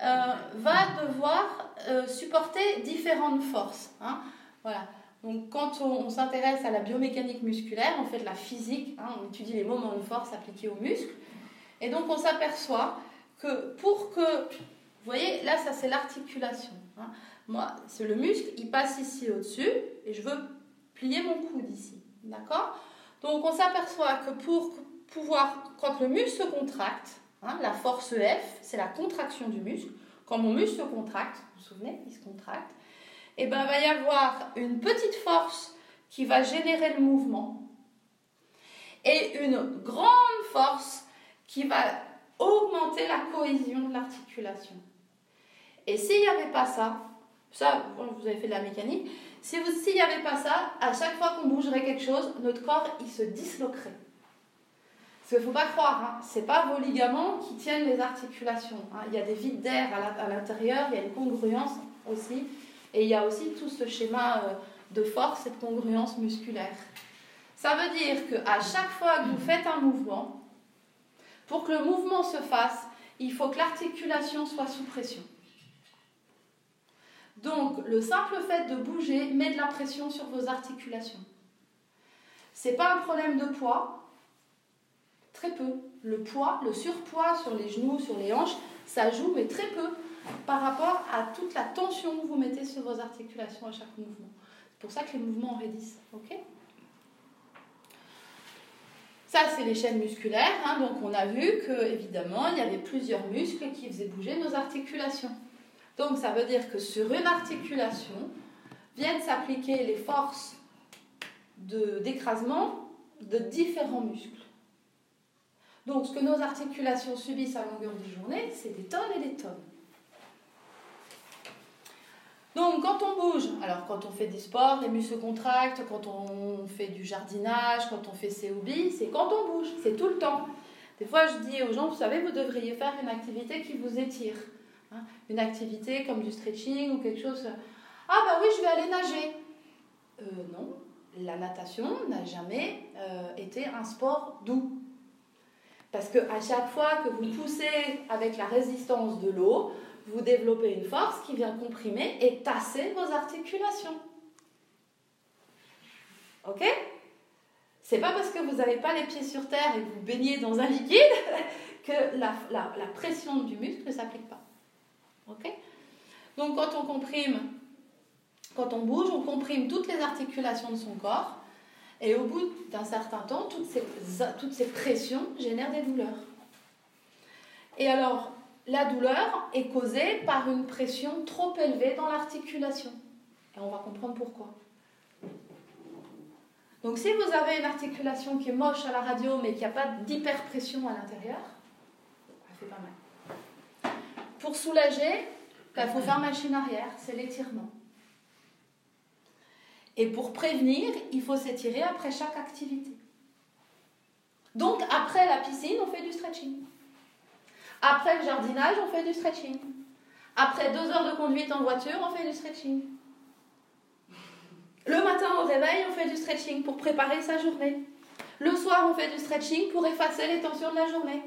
[SPEAKER 1] euh, va devoir euh, supporter différentes forces. Hein. Voilà. Donc quand on, s'intéresse à la biomécanique musculaire, on fait la physique, hein, on étudie les moments de force appliqués aux muscles. Et donc on s'aperçoit que pour que... Vous voyez, là, ça c'est l'articulation. Hein. Moi, c'est le muscle, il passe ici au-dessus, et je veux plier mon coude ici. D'accord? Donc on s'aperçoit que pour pouvoir, quand le muscle se contracte, hein, la force F, c'est la contraction du muscle. Quand mon muscle se contracte, vous vous souvenez, il se contracte, et eh ben, va y avoir une petite force qui va générer le mouvement et une grande force qui va augmenter la cohésion de l'articulation. Et s'il n'y avait pas ça, ça, vous avez fait de la mécanique, s'il n'y avait pas ça, à chaque fois qu'on bougerait quelque chose, notre corps, il se disloquerait. Parce qu'il ne faut pas croire, hein, ce n'est pas vos ligaments qui tiennent les articulations. Hein. Il y a des vides d'air à l'intérieur, il y a une congruence aussi. Et il y a aussi tout ce schéma euh, de force et de congruence musculaire. Ça veut dire qu'à chaque fois que vous faites un mouvement, pour que le mouvement se fasse, il faut que l'articulation soit sous pression. Donc, le simple fait de bouger met de la pression sur vos articulations. Ce n'est pas un problème de poids, très peu. Le poids, le surpoids sur les genoux, sur les hanches, ça joue, mais très peu par rapport à toute la tension que vous mettez sur vos articulations à chaque mouvement. C'est pour ça que les mouvements raidissent. ok? Ça, c'est les chaînes musculaires. Hein. donc, on a vu que, évidemment, il y avait plusieurs muscles qui faisaient bouger nos articulations. Donc, ça veut dire que sur une articulation viennent s'appliquer les forces d'écrasement de, de différents muscles. Donc, ce que nos articulations subissent à longueur de journée, c'est des tonnes et des tonnes. Donc quand on bouge, alors quand on fait des sports, les muscles contractent, quand on fait du jardinage, quand on fait ses hobbies, c'est quand on bouge, c'est tout le temps. Des fois je dis aux gens, vous savez, vous devriez faire une activité qui vous étire. Hein. une activité comme du stretching ou quelque chose. Ah bah oui, je vais aller nager. Euh, non, la natation n'a jamais euh, été un sport doux. Parce que à chaque fois que vous poussez avec la résistance de l'eau, vous développez une force qui vient comprimer et tasser vos articulations. Ok? C'est pas parce que vous n'avez pas les pieds sur terre et que vous baignez dans un liquide que la, la pression du muscle ne s'applique pas. Ok? Donc quand on comprime, quand on bouge, on comprime toutes les articulations de son corps et au bout d'un certain temps, toutes ces, toutes ces pressions génèrent des douleurs. Et alors, la douleur est causée par une pression trop élevée dans l'articulation. Et on va comprendre pourquoi. Donc si vous avez une articulation qui est moche à la radio mais qui n'a pas d'hyperpression à l'intérieur, ça fait pas mal. Pour soulager, il faut faire machine arrière, c'est l'étirement. Et pour prévenir, il faut s'étirer après chaque activité. Donc après la piscine, on fait du stretching. Après le jardinage, on fait du stretching. Après deux heures de conduite en voiture, on fait du stretching. Le matin au réveil, on fait du stretching pour préparer sa journée. Le soir, on fait du stretching pour effacer les tensions de la journée.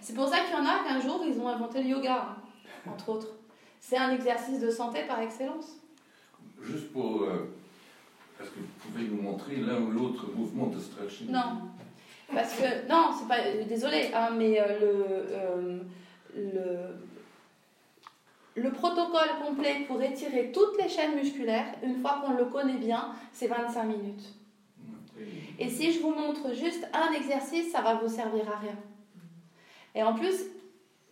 [SPEAKER 1] C'est pour ça qu'il y en a qu'un jour, ils ont inventé le yoga, hein, entre autres. C'est un exercice de santé par excellence.
[SPEAKER 3] Juste pour... Euh, est-ce que vous pouvez nous montrer l'un ou l'autre mouvement de stretching?
[SPEAKER 1] Non. Parce que, non, c'est pas, désolé, hein, mais euh, le, euh, le, le protocole complet pour étirer toutes les chaînes musculaires, une fois qu'on le connaît bien, c'est 25 minutes. Et si je vous montre juste un exercice, ça va vous servir à rien. Et en plus,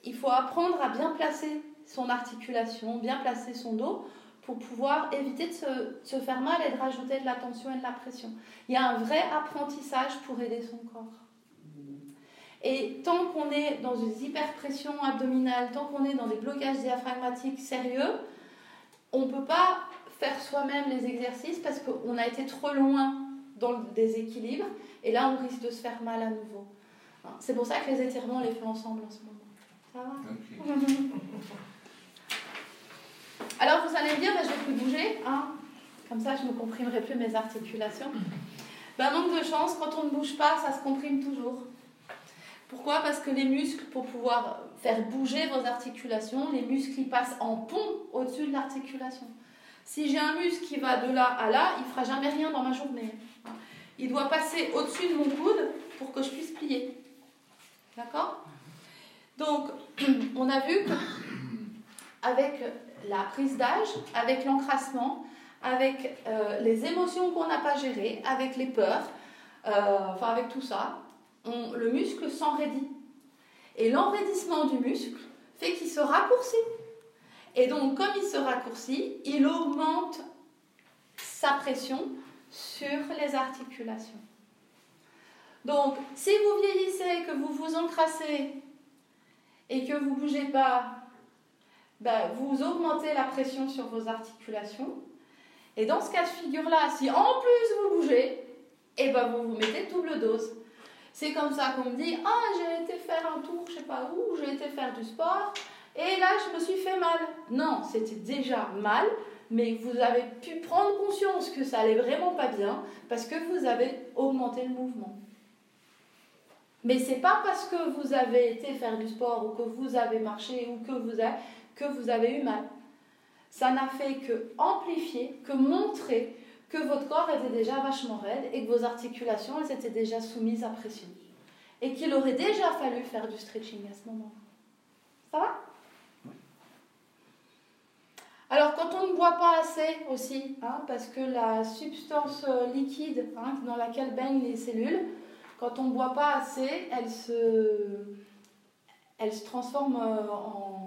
[SPEAKER 1] il faut apprendre à bien placer son articulation, bien placer son dos pour pouvoir éviter de se, se, faire mal et de rajouter de la tension et de la pression. Il y a un vrai apprentissage pour aider son corps. Et tant qu'on est dans une hyperpression abdominale, tant qu'on est dans des blocages diaphragmatiques sérieux, on ne peut pas faire soi-même les exercices parce qu'on a été trop loin dans le déséquilibre et là on risque de se faire mal à nouveau. C'est pour ça que les étirements, on les fait ensemble en ce moment. Ça va? Alors vous allez me dire, ben, je vais plus bouger, hein comme ça je ne comprimerai plus mes articulations. Ben, manque de chance, quand on ne bouge pas, ça se comprime toujours. Pourquoi? Parce que les muscles, pour pouvoir faire bouger vos articulations, les muscles ils passent en pont au-dessus de l'articulation. Si j'ai un muscle qui va de là à là, il ne fera jamais rien dans ma journée. Il doit passer au-dessus de mon coude pour que je puisse plier. D'accord? Donc, on a vu qu'avec la prise d'âge, avec l'encrassement, avec euh, les émotions qu'on n'a pas gérées, avec les peurs, euh, enfin avec tout ça, le muscle s'enraidit. Et l'enraidissement du muscle fait qu'il se raccourcit. Et donc, comme il se raccourcit, il augmente sa pression sur les articulations. Donc, si vous vieillissez, que vous vous encrassez et que vous ne bougez pas, ben, vous augmentez la pression sur vos articulations. Et dans ce cas de figure-là, si en plus vous bougez, et eh ben vous vous mettez double dose. C'est comme ça qu'on me dit Ah, j'ai été faire un tour, je sais pas où, j'ai été faire du sport, et là je me suis fait mal. Non, c'était déjà mal, mais vous avez pu prendre conscience que ça allait vraiment pas bien parce que vous avez augmenté le mouvement. Mais c'est pas parce que vous avez été faire du sport ou que vous avez marché ou que vous avez, que vous avez eu mal. Ça n'a fait que amplifier, que montrer que votre corps était déjà vachement raide et que vos articulations elles étaient déjà soumises à pression. Et qu'il aurait déjà fallu faire du stretching à ce moment-là. Ça va? Alors, quand on ne boit pas assez aussi, hein, parce que la substance liquide hein, dans laquelle baignent les cellules, quand on ne boit pas assez, elle se, elle se transforme euh, en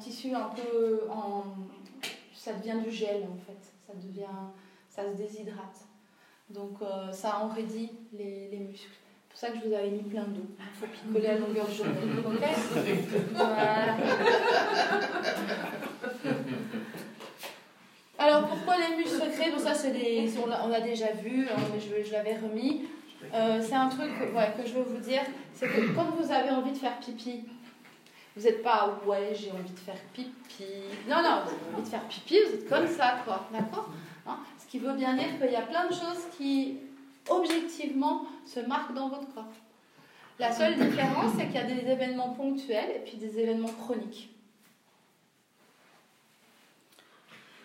[SPEAKER 1] tissu un peu. En, ça devient du gel en fait. Ça, devient, ça se déshydrate. Donc euh, ça enraidit les, les muscles. C'est pour ça que je vous avais mis plein d'eau. Il faut picoler à longueur de journée. Alors pourquoi les muscles secrets? Donc ça c'est des, on a déjà vu, hein, mais je, je l'avais remis. Euh, c'est un truc que je veux vous dire, c'est que quand vous avez envie de faire pipi, vous n'êtes pas ouais j'ai envie de faire pipi. Non non, vous avez envie de faire pipi, vous êtes comme ça quoi, d'accord hein Ce qui veut bien dire qu'il y a plein de choses qui objectivement se marquent dans votre corps. La seule différence c'est qu'il y a des événements ponctuels et puis des événements chroniques.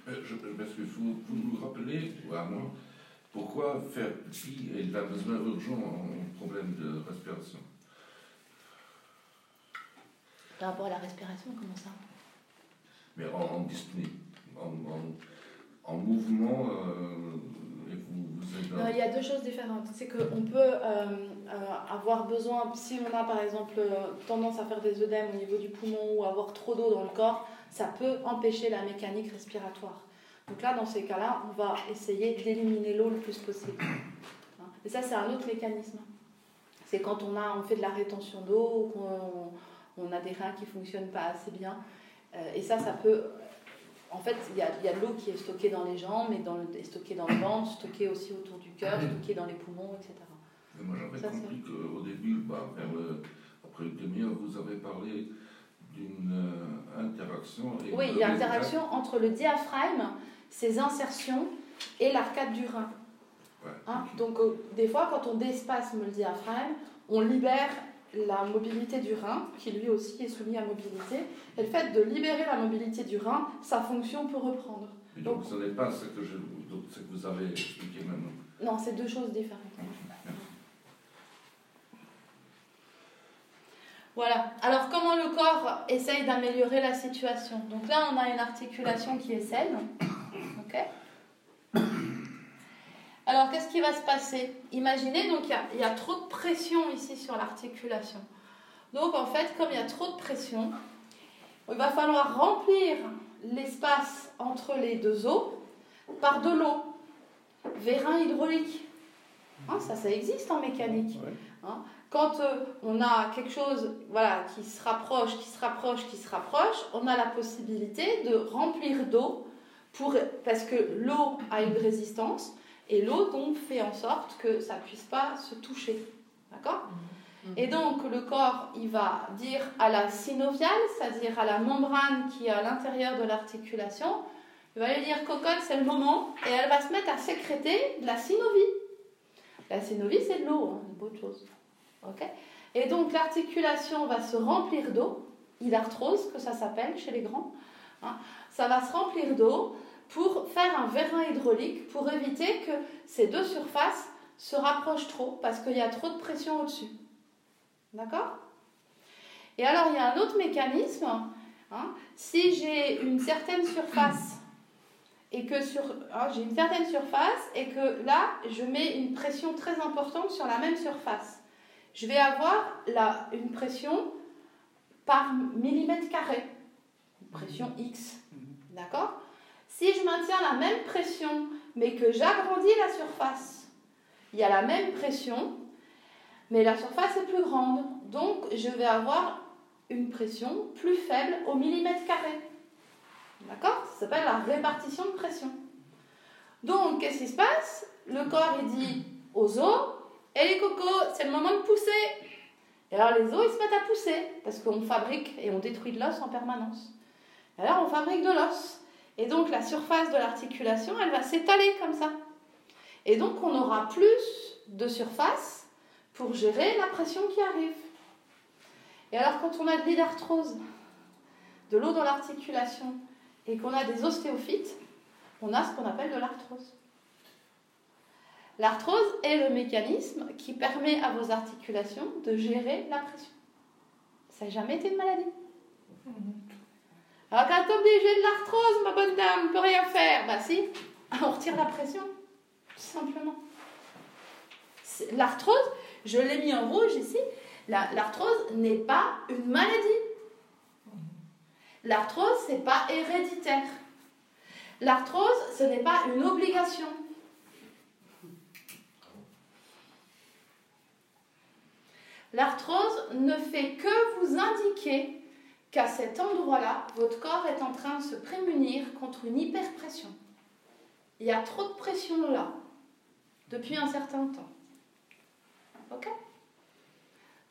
[SPEAKER 3] Euh, je, parce que vous, vous nous rappelez, ou à moi, pourquoi faire pipi et il a besoin urgent en problème de respiration?
[SPEAKER 1] Par rapport à la respiration, comment ça
[SPEAKER 3] Mais en, dyspnée, en, en, mouvement, euh, et vous, vous
[SPEAKER 1] êtes il y a deux choses différentes. C'est qu'on peut euh, euh, avoir besoin, si on a par exemple tendance à faire des œdèmes au niveau du poumon ou avoir trop d'eau dans le corps, ça peut empêcher la mécanique respiratoire. Donc là, dans ces cas-là, on va essayer d'éliminer l'eau le plus possible. Et ça, c'est un autre mécanisme. C'est quand on, a, on fait de la rétention d'eau, qu'on on a des reins qui ne fonctionnent pas assez bien. Euh, et ça, ça peut... En fait, il y a, y a de l'eau qui est stockée dans les jambes, mais dans le, stockée dans le ventre, stockée aussi autour du cœur, stockée dans les poumons, etc.
[SPEAKER 3] moi, j'avais compris qu'au début, bah, après une demi-heure, vous avez parlé d'une euh, interaction.
[SPEAKER 1] oui, il y a interaction entre le diaphragme ses insertions et l'arcade du rein. Hein, donc euh, des fois, quand on déspasme le diaphragme, on libère la mobilité du rein, qui lui aussi est soumis à mobilité. Et le fait de libérer la mobilité du rein, sa fonction peut reprendre.
[SPEAKER 3] donc, ce n'est pas ce que, je, ce que vous avez expliqué maintenant.
[SPEAKER 1] Non, c'est deux choses différentes. Voilà. Alors, comment le corps essaye d'améliorer la situation? Donc là, on a une articulation qui est saine. Alors, qu'est-ce qui va se passer? Imaginez, donc, il y, a trop de pression ici sur l'articulation. Donc, en fait, comme il y a trop de pression, il va falloir remplir l'espace entre les deux os par de l'eau. Vérin hydraulique. Hein, ça, ça existe en mécanique. Hein, quand euh, on a quelque chose voilà, qui se rapproche, qui se rapproche, qui se rapproche, on a la possibilité de remplir d'eau parce que l'eau a une résistance et l'eau donc fait en sorte que ça ne puisse pas se toucher. D'accord? Mhm. Et donc le corps, il va dire à la synoviale, c'est-à-dire à la membrane qui est à l'intérieur de l'articulation, il va lui dire cocotte, c'est le moment, et elle va se mettre à sécréter de la synovie. La synovie, c'est de l'eau, hein, c'est autre chose. ok? Et donc l'articulation va se remplir d'eau, hilarthrose que ça s'appelle chez les grands. Hein. Ça va se remplir d'eau pour faire un vérin hydraulique pour éviter que ces deux surfaces se rapprochent trop parce qu'il y a trop de pression au-dessus. D'accord? Et alors il y a un autre mécanisme. Hein. si j'ai une certaine surface et que sur hein, j'ai une certaine surface et que là je mets une pression très importante sur la même surface, je vais avoir là une pression par millimètre carré, une pression X. D'accord? Si je maintiens la même pression mais que j'agrandis la surface, il y a la même pression, mais la surface est plus grande. Donc je vais avoir une pression plus faible au millimètre carré. D'accord? Ça s'appelle la répartition de pression. Donc, qu'est-ce qui se passe? Le corps, il dit aux os, et les cocos, c'est le moment de pousser. Et alors, les os, ils se mettent à pousser, parce qu'on fabrique et on détruit de l'os en permanence. alors, on fabrique de l'os. Et donc, la surface de l'articulation, elle va s'étaler comme ça. Et donc, on aura plus de surface pour gérer la pression qui arrive. Et alors, quand on a de l'hydarthrose, de l'eau dans l'articulation, et qu'on a des ostéophytes, on a ce qu'on appelle de l'arthrose. L'arthrose est le mécanisme qui permet à vos articulations de gérer la pression. Ça n'a jamais été une maladie. Alors quand dit j'ai de l'arthrose, ma bonne dame, on peut rien faire. Bah si, on retire la pression, tout simplement. L'arthrose, je l'ai mis en rouge ici, l'arthrose n'est pas une maladie. L'arthrose, ce n'est pas héréditaire. L'arthrose, ce n'est pas une obligation. L'arthrose ne fait que vous indiquer qu'à cet endroit-là, votre corps est en train de se prémunir contre une hyperpression. Il y a trop de pression là, depuis un certain temps. Ok?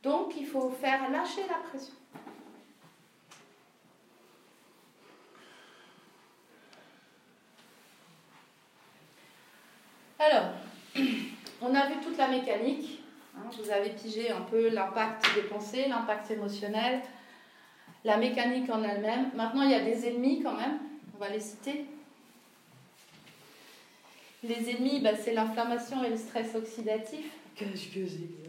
[SPEAKER 1] Donc, il faut faire lâcher la pression. Alors, on a vu toute la mécanique. Hein, vous avez pigé un peu l'impact des pensées, l'impact émotionnel, la mécanique en elle-même. Maintenant, il y a des ennemis quand même. On va les citer. Les ennemis, bah, c'est l'inflammation et le stress oxydatif. Qu'est-ce que c'est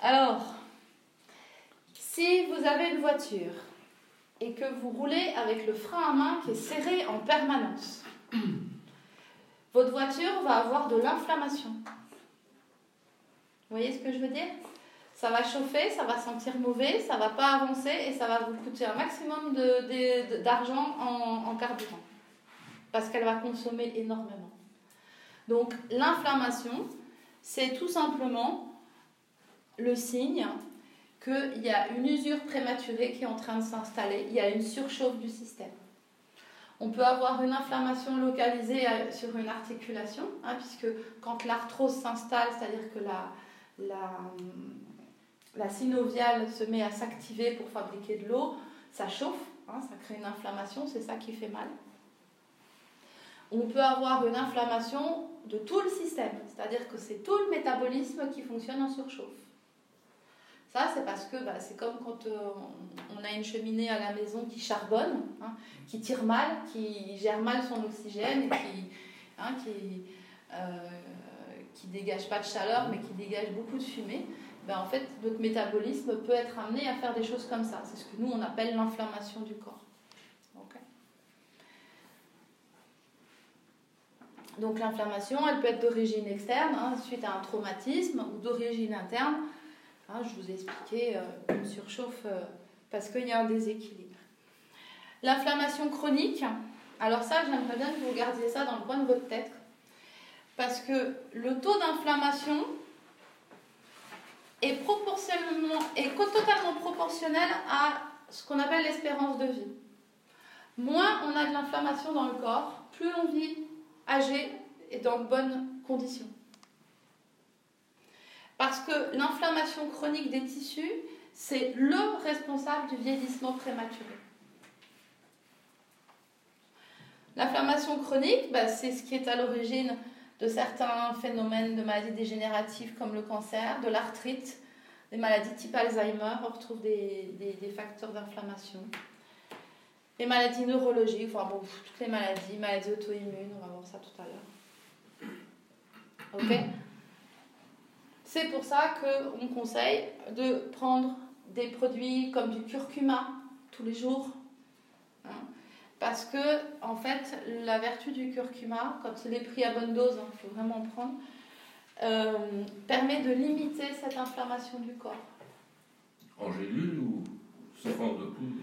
[SPEAKER 1] Alors, si vous avez une voiture et que vous roulez avec le frein à main qui est serré en permanence, votre voiture va avoir de l'inflammation. Vous voyez ce que je veux dire? Ça va chauffer, ça va sentir mauvais, ça va pas avancer et ça va vous coûter un maximum d'argent en, carburant. Parce qu'elle va consommer énormément. Donc l'inflammation, c'est tout simplement le signe qu'il y a une usure prématurée qui est en train de s'installer, il y a une surchauffe du système. On peut avoir une inflammation localisée euh, sur une articulation, hein, puisque quand l'arthrose s'installe, c'est-à-dire que la, la, la, synoviale se met à s'activer pour fabriquer de l'eau, ça chauffe, hein, ça crée une inflammation, c'est ça qui fait mal. On peut avoir une inflammation de tout le système, c'est-à-dire que c'est tout le métabolisme qui fonctionne en surchauffe. Ça, c'est parce que bah, c'est comme quand euh, on a une cheminée à la maison qui charbonne, hein, qui tire mal, qui gère mal son oxygène qui, hein, qui, euh, qui dégage pas de chaleur mais qui dégage beaucoup de fumée. Ben, en fait, notre métabolisme peut être amené à faire des choses comme ça. C'est ce que nous, on appelle l'inflammation du corps. Donc l'inflammation, elle peut être d'origine externe, hein, suite à un traumatisme, ou d'origine interne, Hein, je vous ai expliqué euh, une surchauffe euh, parce qu'il y a un déséquilibre. L'inflammation chronique, alors ça, j'aimerais bien que vous gardiez ça dans le coin de votre tête. Parce que le taux d'inflammation est proportionnellement est totalement proportionnel à ce qu'on appelle l'espérance de vie. Moins on a de l'inflammation dans le corps, plus on vit âgé et dans de bonnes conditions. Parce que l'inflammation chronique des tissus, c'est le responsable du vieillissement prématuré. L'inflammation chronique, bah, c'est ce qui est à l'origine de certains phénomènes de maladies dégénératives comme le cancer, de l'arthrite, des maladies type Alzheimer. On retrouve des, facteurs d'inflammation. Les maladies neurologiques, enfin bon, toutes les maladies, maladies auto-immunes, on va voir ça tout à l'heure. Ok C'est pour ça qu'on conseille de prendre des produits comme du curcuma tous les jours. Hein. Parce que, en fait, la vertu du curcuma, quand il est pris à bonne dose, il hein, faut vraiment prendre, euh, permet de limiter cette inflammation du corps.
[SPEAKER 3] En gélule ou sous forme de poudre?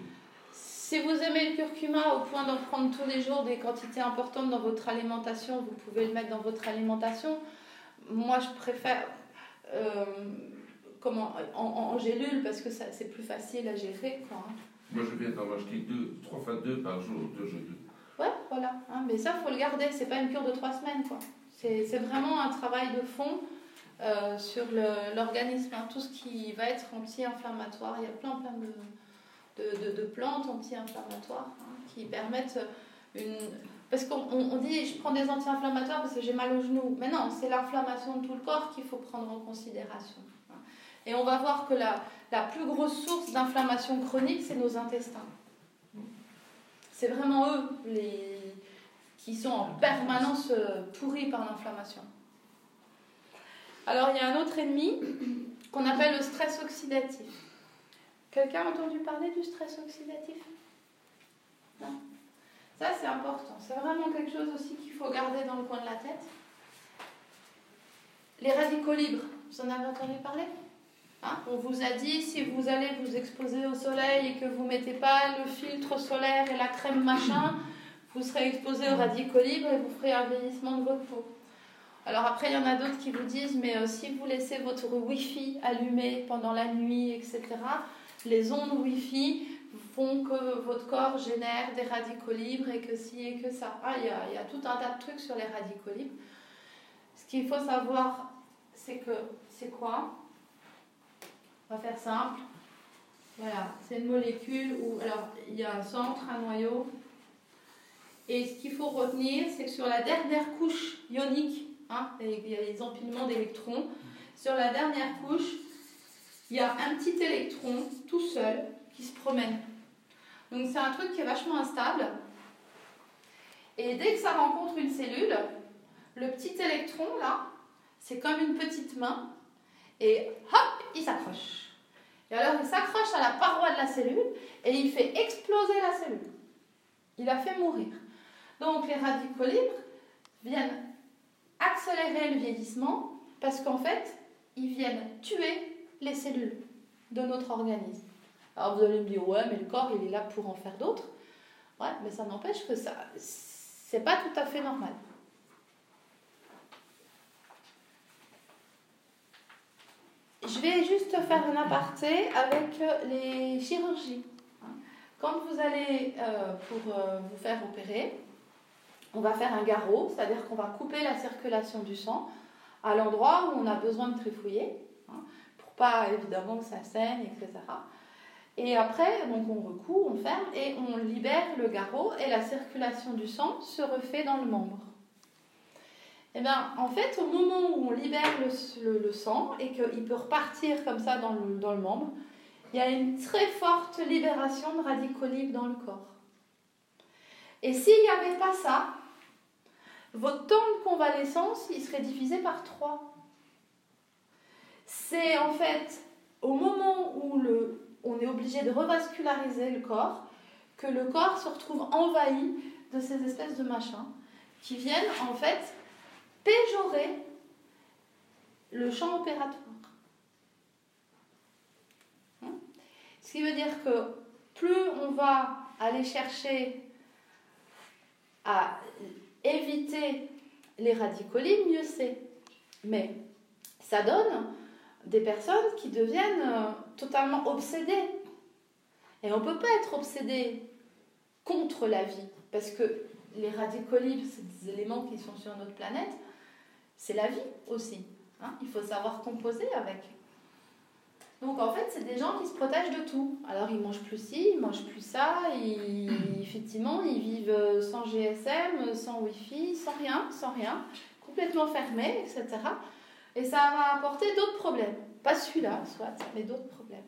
[SPEAKER 1] Si vous aimez le curcuma au point d'en prendre tous les jours des quantités importantes dans votre alimentation, vous pouvez le mettre dans votre alimentation. Moi, je préfère euh, comment, en, gélule parce que c'est plus facile à gérer. Quoi. Hein.
[SPEAKER 3] Moi, je viens d'en acheter deux, trois fois deux par jour, deux gélules.
[SPEAKER 1] Ouais, voilà. Hein, mais ça, faut le garder. C'est pas une cure de trois semaines. quoi. C'est vraiment un travail de fond euh, sur l'organisme. Hein. Tout ce qui va être anti-inflammatoire. Il y a plein, plein de, de, plantes anti-inflammatoires hein, qui permettent une. Parce qu'on dit je prends des anti-inflammatoires parce que j'ai mal au genou. Mais non, c'est l'inflammation de tout le corps qu'il faut prendre en considération. Et on va voir que la, la plus grosse source d'inflammation chronique, c'est nos intestins. C'est vraiment eux qui sont en permanence euh, pourris par l'inflammation. Alors il y a un autre ennemi qu'on appelle le stress oxydatif. Quelqu'un a entendu parler du stress oxydatif? Non? Ça c'est important. C'est vraiment quelque chose aussi qu'il faut garder dans le coin de la tête. Les radicaux libres, vous en avez entendu parler? On vous a dit si vous allez vous exposer au soleil et que vous ne mettez pas le filtre solaire et la crème machin, vous serez exposé aux radicaux libres et vous ferez un vieillissement de votre peau. Alors après, il y en a d'autres qui vous disent, mais euh, si vous laissez votre Wi-Fi allumé pendant la nuit, etc., les ondes Wi-Fi font que votre corps génère des radicaux libres et que si et que ça. Ah, il y a, il y a tout un tas de trucs sur les radicaux libres. Ce qu'il faut savoir, c'est que c'est quoi? Faire simple. Voilà, c'est une molécule où alors il y a un centre, un noyau, et ce qu'il faut retenir, c'est que sur la dernière couche ionique, hein, il y a les empilements d'électrons, sur la dernière couche, il y a un petit électron tout seul qui se promène. Donc c'est un truc qui est vachement instable. Et dès que ça rencontre une cellule, le petit électron là, c'est comme une petite main, et hop, il s'accroche. Et alors il s'accroche à la paroi de la cellule et il fait exploser la cellule. Il a fait mourir. Donc les radicaux libres viennent accélérer le vieillissement parce qu'en fait, ils viennent tuer les cellules de notre organisme. Alors vous allez me dire, ouais, mais le corps, il est là pour en faire d'autres. Ouais, mais ça n'empêche que ça, c'est pas tout à fait normal. Je vais juste faire un aparté avec les chirurgies. Quand vous allez euh, pour euh, vous faire opérer, on va faire un garrot, c'est-à-dire qu'on va couper la circulation du sang à l'endroit où on a besoin de trifouiller, hein, pour pas évidemment que ça saigne, etc. Et après, donc on recoue, on ferme et on libère le garrot et la circulation du sang se refait dans le membre. Eh bien, en fait, au moment où on libère le, sang et qu'il peut repartir comme ça dans le, dans membre, il y a une très forte libération de radicaux dans le corps. Et s'il n'y avait pas ça, votre temps de convalescence, il serait divisé par 3. C'est en fait au moment où on est obligé de revasculariser le corps que le corps se retrouve envahi de ces espèces de machins qui viennent en fait péjorer le champ opératoire. Hein? Ce qui veut dire que plus on va aller chercher à éviter les radicaux mieux c'est. Mais ça donne des personnes qui deviennent euh, totalement obsédées. Et on ne peut pas être obsédé contre la vie, parce que les radicaux libres, c'est des éléments qui sont sur notre planète, c'est la vie aussi. Hein. Il faut savoir composer avec. Donc en fait, c'est des gens qui se protègent de tout. Alors ils mangent plus ci, ils mangent plus ça, ils, effectivement, ils vivent sans GSM, sans Wi-Fi, sans rien, sans rien, complètement fermés, etc. Et ça va apporter d'autres problèmes. Pas celui-là, soit, mais d'autres problèmes.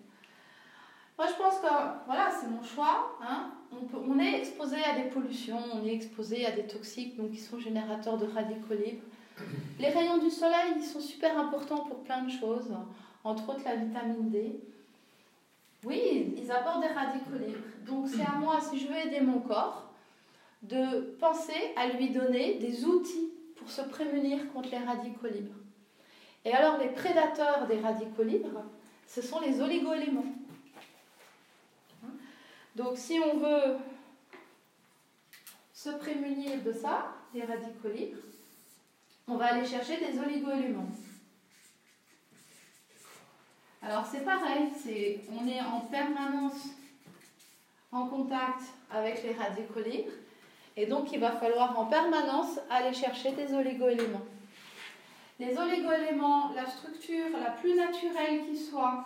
[SPEAKER 1] Moi, je pense que, voilà, c'est mon choix. Hein. On, on, est exposé à des pollutions, on est exposé à des toxiques, donc qui sont générateurs de radicaux libres. Les rayons du soleil, ils sont super importants pour plein de choses, entre autres la vitamine D. Oui, ils apportent des radicaux libres. Donc c'est à moi, si je veux aider mon corps, de penser à lui donner des outils pour se prémunir contre les radicaux libres. Et alors les prédateurs des radicaux libres, ce sont les oligoéléments. Donc si on veut se prémunir de ça, des radicaux libres, on va aller chercher des oligoéléments. Alors c'est pareil, on est en permanence en contact avec les radicaux libres et donc il va falloir en permanence aller chercher des oligoéléments. Les oligoéléments, la structure la plus naturelle qui soit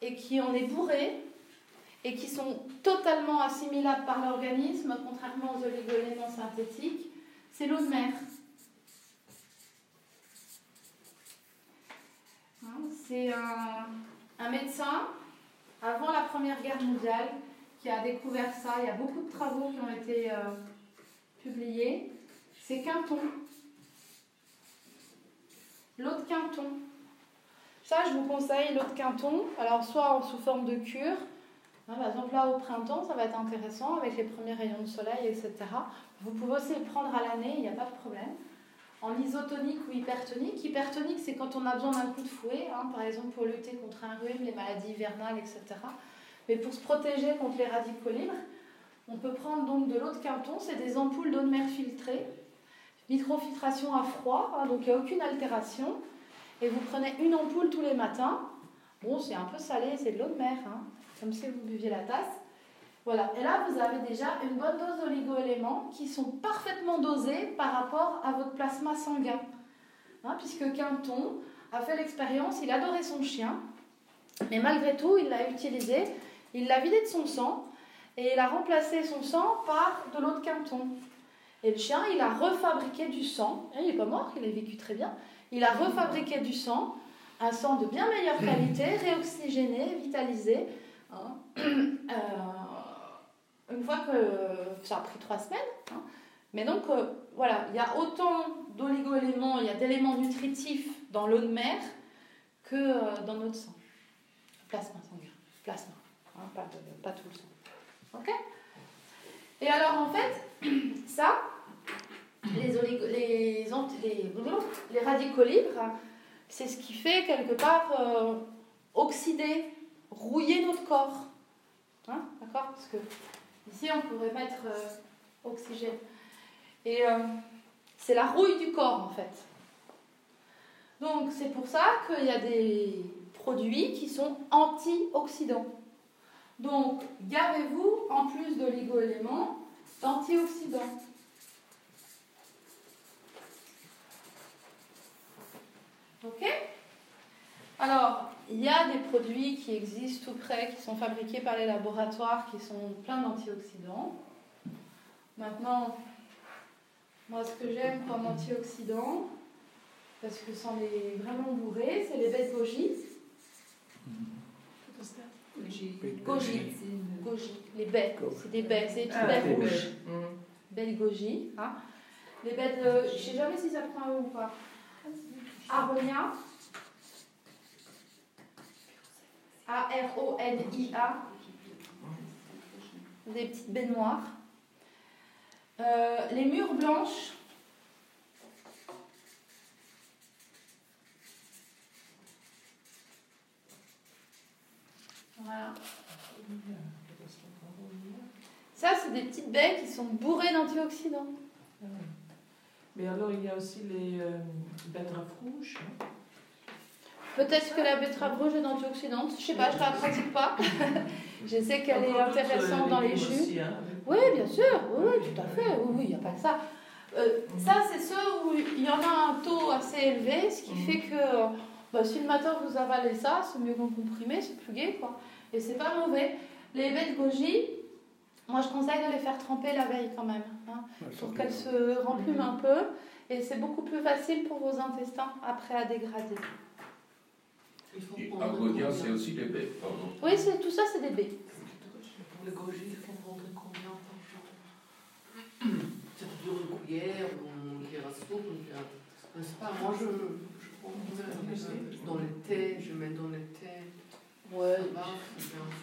[SPEAKER 1] et qui en est bourrée et qui sont totalement assimilables par l'organisme, contrairement aux oligoéléments synthétiques, c'est l'eau de mer. Hein, c'est un, médecin, avant la Première Guerre mondiale, qui a découvert ça. Il y a beaucoup de travaux qui ont été euh, publiés. C'est Quinton. L'eau de Quinton. Ça, je vous conseille l'eau de Quinton. Alors, soit sous forme de cure. Hein, par exemple, là, au printemps, ça va être intéressant avec les premiers rayons de soleil, etc. Vous pouvez aussi le prendre à l'année, il n'y a pas de problème en isotonique ou hypertonique. Hypertonique, c'est quand on a besoin d'un coup de fouet, hein, par exemple pour lutter contre un rhume, les maladies hivernales, etc. Mais pour se protéger contre les radicaux libres, on peut prendre donc de l'eau de Quinton, c'est des ampoules d'eau de mer filtrée, microfiltration à froid, hein, donc il n'y a aucune altération. Et vous prenez une ampoule tous les matins. Bon, c'est un peu salé, c'est de l'eau de mer, hein, comme si vous buviez la tasse. Voilà, et là vous avez déjà une bonne dose d'oligo-éléments qui sont parfaitement dosés par rapport à votre plasma sanguin. Hein, puisque Quinton a fait l'expérience, il adorait son chien, mais malgré tout il l'a utilisé, il l'a vidé de son sang et il a remplacé son sang par de l'eau de Quinton. Et le chien, il a refabriqué du sang, hein, il n'est pas mort, il a vécu très bien, il a refabriqué du sang, un sang de bien meilleure qualité, réoxygéné, vitalisé. Hein, euh, une fois que ça a pris trois semaines. Hein. Mais donc, euh, voilà, il y a autant d'oligo-éléments, il y a d'éléments nutritifs dans l'eau de mer que euh, dans notre sang. Plasma sanguin. Plasma. Hein, pas, tout le sang. Ok? Et alors, en fait, ça, les, les radicaux libres, c'est ce qui fait quelque part euh, oxyder, rouiller notre corps. Hein, D'accord? Parce que Ici, on pourrait mettre euh, oxygène. Et euh, c'est la rouille du corps, en fait. Donc, c'est pour ça qu'il y a des produits qui sont antioxydants. Donc, gardez-vous, en plus d'oligo-éléments, d'antioxydants. Ok? Alors, il y a des produits qui existent tout près, qui sont fabriqués par les laboratoires, qui sont pleins d'antioxydants. Maintenant, moi, ce que j'aime comme antioxydants, parce que c'en est vraiment bourré, c'est les bêtes goji. Goji. Goji. Les baies. C'est des baies. C'est des petites ah, baies rouges. Belles goji. Hein. Les bêtes, je ne sais jamais si ça prend un ou pas. Aronia. A-R-O-N-I-A. Des petites baignoires. Euh, les murs blanches. Voilà. Ça, c'est des petites baies qui sont bourrées d'antioxydants.
[SPEAKER 4] Mais alors, il y a aussi les euh, betteraves rouges.
[SPEAKER 1] Peut-être que la betterave rouge est antioxydante. Je sais pas, je ne la pratique pas. je sais qu'elle est intéressante dans les jus. Hein, oui, bien sûr. Oui, oui, tout à fait. Oui, il n'y a pas que ça. Euh, ça, c'est ceux où il y en a un taux assez élevé, ce qui mhm. fait que bah, si le matin vous avalez ça, c'est mieux qu'en comprimé, c'est plus gai, quoi. Et c'est pas mauvais. Les baies de goji, moi je conseille de les faire tremper la veille quand même, hein, pour qu'elles se remplument un peu. Et c'est beaucoup plus facile pour vos intestins après à dégrader.
[SPEAKER 3] Et argonia, c'est aussi des baies, pardon.
[SPEAKER 1] Oui, tout ça, c'est des baies.
[SPEAKER 4] Pour le goji, il faut prendre combien par jour C'est toujours une cuillère, ou une cuillère à soupe, une cuillère à... Pas, moi je, je prends dans le thé, je mets dans le thé.
[SPEAKER 1] Ouais,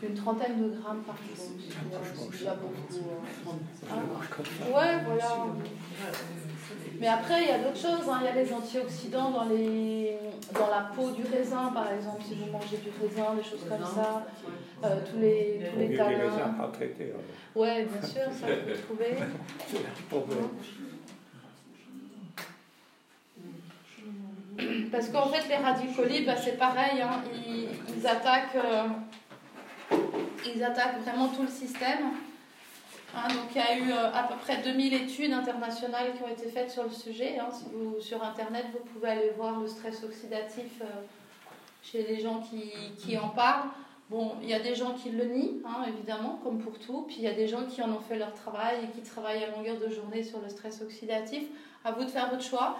[SPEAKER 1] une trentaine de grammes par jour. C'est déjà beaucoup. Hein. Ouais, voilà. Mais après, il y a d'autres choses. Hein. Il y a les antioxydants dans, les... dans la peau du raisin, par exemple, si vous mangez du raisin, des choses comme ça. Euh, tous les, tous les talents. raisins
[SPEAKER 5] pas traités.
[SPEAKER 1] Ouais, bien sûr, ça vous trouver. Parce qu'en fait, les radicaux libres, bah, c'est pareil, hein. ils, attaquent, euh, ils attaquent vraiment tout le système. Hein, donc il y a eu euh, à peu près 2000 études internationales qui ont été faites sur le sujet. Hein. Si vous, sur Internet, vous pouvez aller voir le stress oxydatif euh, chez les gens qui, qui, en parlent. Bon, il y a des gens qui le nient, évidemment, comme pour tout. Puis il y a des gens qui en ont fait leur travail et qui travaillent à longueur de journée sur le stress oxydatif. À vous de faire votre choix.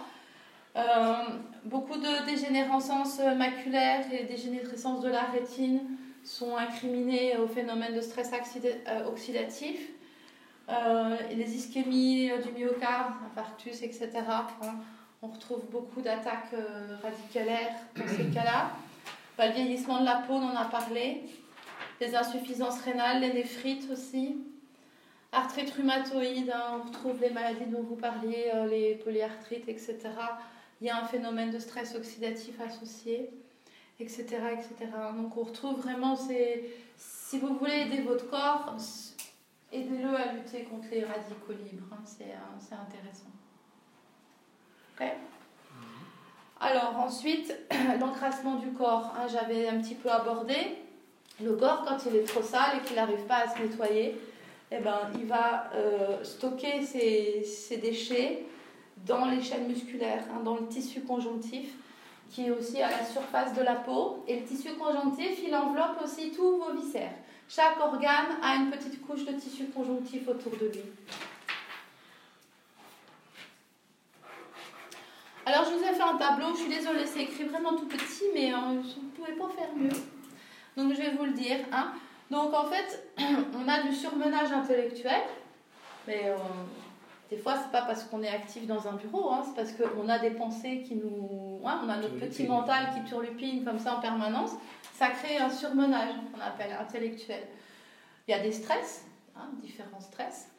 [SPEAKER 1] Euh, beaucoup de dégénérescences maculaires et dégénérescences de la rétine sont incriminées au phénomène de stress oxydatif. Euh, les ischémies du myocarde, infarctus, etc. Hein. on retrouve beaucoup d'attaques euh, radicalaires dans ces cas-là. Bah, le vieillissement de la peau, on en a parlé. Les insuffisances rénales, les néphrites aussi. Arthrite rhumatoïde, hein, on retrouve les maladies dont vous parliez, euh, les polyarthrites, etc. Il y a un phénomène de stress oxydatif associé, etc. etc. Donc on retrouve vraiment ces... Si vous voulez aider votre corps, aidez-le à lutter contre les radicaux libres. Hein, euh, c'est intéressant. Ok? Alors, ensuite, l'encrassement du corps. Hein, j'avais un petit peu abordé. Le corps, quand il est trop sale et qu'il n'arrive pas à se nettoyer, eh ben, il va euh, stocker ses, déchets dans les chaînes musculaires, hein, dans le tissu conjonctif, qui est aussi à la surface de la peau. Et le tissu conjonctif, il enveloppe aussi tous vos viscères. Chaque organe a une petite couche de tissu conjonctif autour de lui. Alors je vous ai fait un tableau, je suis désolée, c'est écrit vraiment tout petit, mais hein, je ne pouvais pas faire mieux. Donc je vais vous le dire. Hein. Donc en fait, on a du surmenage intellectuel, mais euh, des fois c'est pas parce qu'on est actif dans un bureau, hein, c'est parce qu'on a des pensées qui nous... Hein, on a notre petit mental qui turlupine comme ça en permanence ça crée un surmenage qu'on appelle intellectuel. Il y a des stress, hein, différents stress.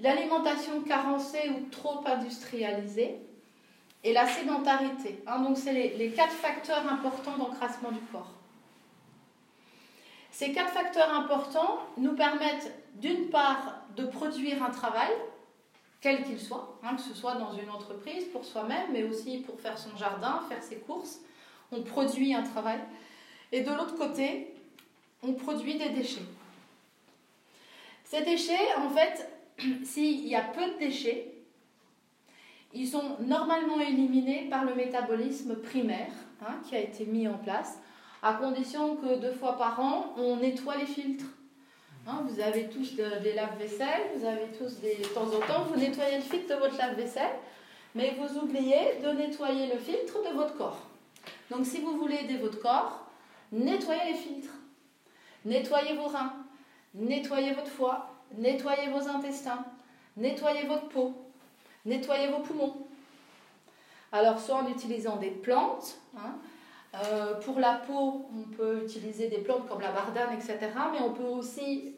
[SPEAKER 1] L'alimentation carencée ou trop industrialisée et la sédentarité. Hein, donc, c'est les, les, quatre facteurs importants d'encrassement du corps. Ces quatre facteurs importants nous permettent d'une part de produire un travail, quel qu'il soit, hein, que ce soit dans une entreprise pour soi-même, mais aussi pour faire son jardin, faire ses courses. On produit un travail. Et de l'autre côté, on produit des déchets. Ces déchets, en fait, s'il y a peu de déchets, ils sont normalement éliminés par le métabolisme primaire hein, qui a été mis en place, à condition que deux fois par an, on nettoie les filtres. Hein, vous avez tous des lave-vaisselle, vous avez tous des... De temps en temps, vous nettoyez le filtre de votre lave-vaisselle, mais vous oubliez de nettoyer le filtre de votre corps. Donc si vous voulez aider votre corps, Nettoyez les filtres. Nettoyez vos reins. Nettoyez votre foie. Nettoyez vos intestins. Nettoyez votre peau. Nettoyez vos poumons. Alors, soit en utilisant des plantes. Hein, euh, pour la peau, on peut utiliser des plantes comme la bardane, etc. Mais on peut aussi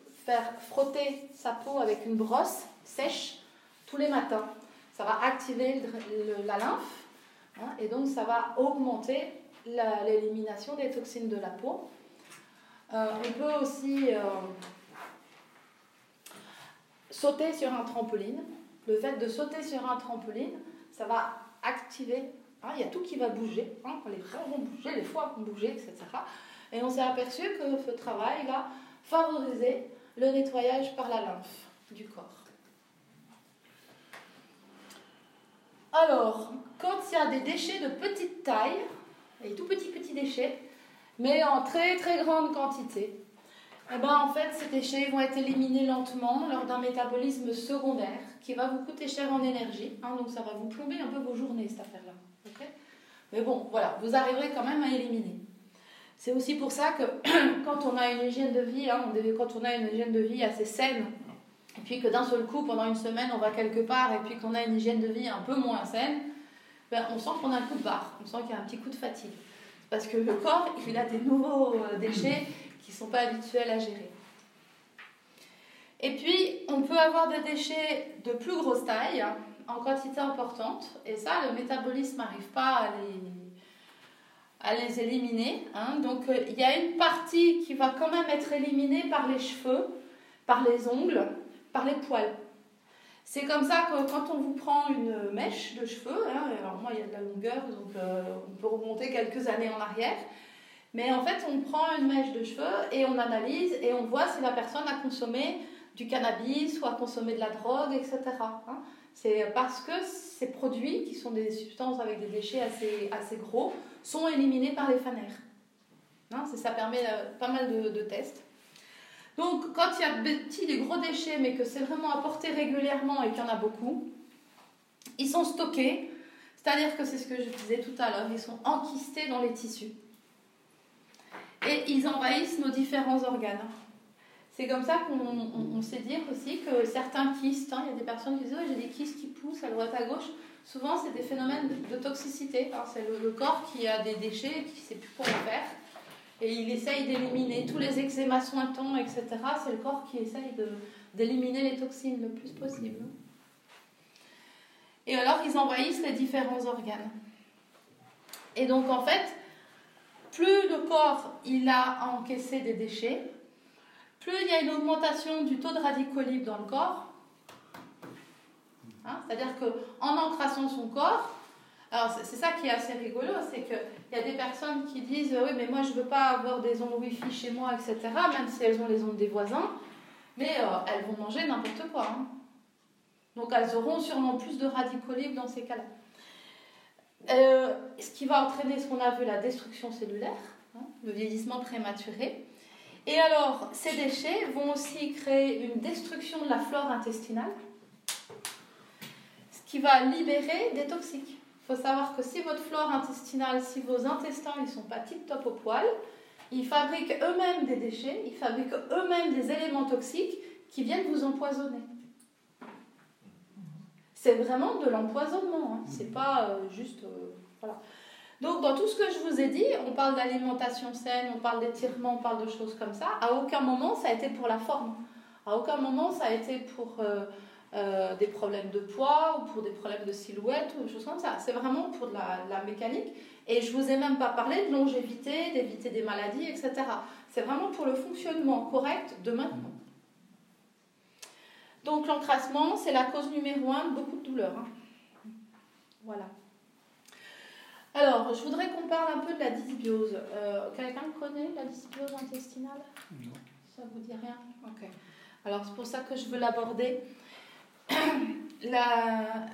[SPEAKER 1] frotter sa peau avec une brosse sèche tous les matins. Ça va activer la lymphe hein, et donc ça va augmenter l'élimination des toxines de la peau. Euh, on peut aussi euh, sauter sur un trampoline. Le fait de sauter sur un trampoline, ça va activer. Hein, il y a tout qui va bouger. Hein, les reins vont bouger, les foies vont bouger, etc. Et on s'est aperçu que ce travail va favoriser le nettoyage par la lymphe du corps. Alors, quand il y a des déchets de petite taille, des tout petits petits déchets, mais en très très grande quantité. Eh ben, en fait, ces déchets vont être éliminés lentement lors d'un métabolisme secondaire qui va vous coûter cher en énergie. Hein, donc ça va vous plomber un peu vos journées, cette affaire-là. mais bon, voilà, vous arriverez quand même à éliminer. C'est aussi pour ça que quand on a une hygiène de vie, hein, quand on a une hygiène de vie assez saine, et puis que d'un seul coup, pendant une semaine, on va quelque part, et puis qu'on a une hygiène de vie un peu moins saine, ben, on sent qu'on a un coup de barre, on sent qu'il y a un petit coup de fatigue. Parce que le corps, il a des nouveaux euh, déchets qui ne sont pas habituels à gérer. Et puis, on peut avoir des déchets de plus grosse taille, en quantité importante, et ça, le métabolisme n'arrive pas à les, à les éliminer. Hein. Donc, euh, il y a une partie qui va quand même être éliminée par les cheveux, par les ongles, par les poils. C'est comme ça que quand on vous prend une mèche de cheveux, hein, alors moi il y a de la longueur, donc euh, on peut remonter quelques années en arrière, mais en fait on prend une mèche de cheveux et on analyse et on voit si la personne a consommé du cannabis ou a consommé de la drogue, etc. Hein. C'est parce que ces produits, qui sont des substances avec des déchets assez, assez gros, sont éliminés par les fanères. Hein, ça permet euh, pas mal de, de tests. Donc, quand il y a des des gros déchets, mais que c'est vraiment apporté régulièrement et qu'il y en a beaucoup, ils sont stockés. C'est-à-dire que c'est ce que je disais tout à l'heure, ils sont enquistés dans les tissus. Et ils envahissent nos différents organes. C'est comme ça qu'on sait dire aussi que certains kystes, hein, il y a des personnes qui disent oh, j'ai des kystes qui poussent à droite à gauche. Souvent, c'est des phénomènes de, toxicité. C'est le, corps qui a des déchets et qui ne sait plus quoi en faire et il essaye d'éliminer tous les eczémas sointants, etc. C'est le corps qui essaye d'éliminer les toxines le plus possible. Et alors, ils envahissent les différents organes. Et donc, en fait, plus le corps il a encaissé des déchets, plus il y a une augmentation du taux de radicaux libres dans le corps. Hein, c'est-à-dire qu'en encrassant son corps, alors c'est ça qui est assez rigolo, c'est qu'il y a des personnes qui disent oui mais moi je veux pas avoir des ondes Wi-Fi chez moi, etc. Même si elles ont les ondes des voisins, mais euh, elles vont manger n'importe quoi. Hein. Donc elles auront sûrement plus de radicaux libres dans ces cas-là. Euh, ce qui va entraîner ce qu'on a vu, la destruction cellulaire, hein, le vieillissement prématuré. Et alors, ces déchets vont aussi créer une destruction de la flore intestinale, ce qui va libérer des toxiques. Il faut savoir que si votre flore intestinale, si vos intestins ne sont pas tip-top au poil, ils fabriquent eux-mêmes des déchets, ils fabriquent eux-mêmes des éléments toxiques qui viennent vous empoisonner. C'est vraiment de l'empoisonnement, hein. c'est pas euh, juste. Euh, voilà. Donc, dans tout ce que je vous ai dit, on parle d'alimentation saine, on parle d'étirement, on parle de choses comme ça. À aucun moment ça a été pour la forme. À aucun moment ça a été pour. Euh, euh, des problèmes de poids ou pour des problèmes de silhouette ou des choses comme ça. C'est vraiment pour de la, mécanique. Et je vous ai même pas parlé de longévité, d'éviter des maladies, etc. C'est vraiment pour le fonctionnement correct de maintenant. Donc l'encrassement, c'est la cause numéro un de beaucoup de douleurs. Hein. Voilà. Alors, je voudrais qu'on parle un peu de la dysbiose. Euh, quelqu'un connaît la dysbiose intestinale? Non. Ça vous dit rien? Ok. Alors, c'est pour ça que je veux l'aborder. la,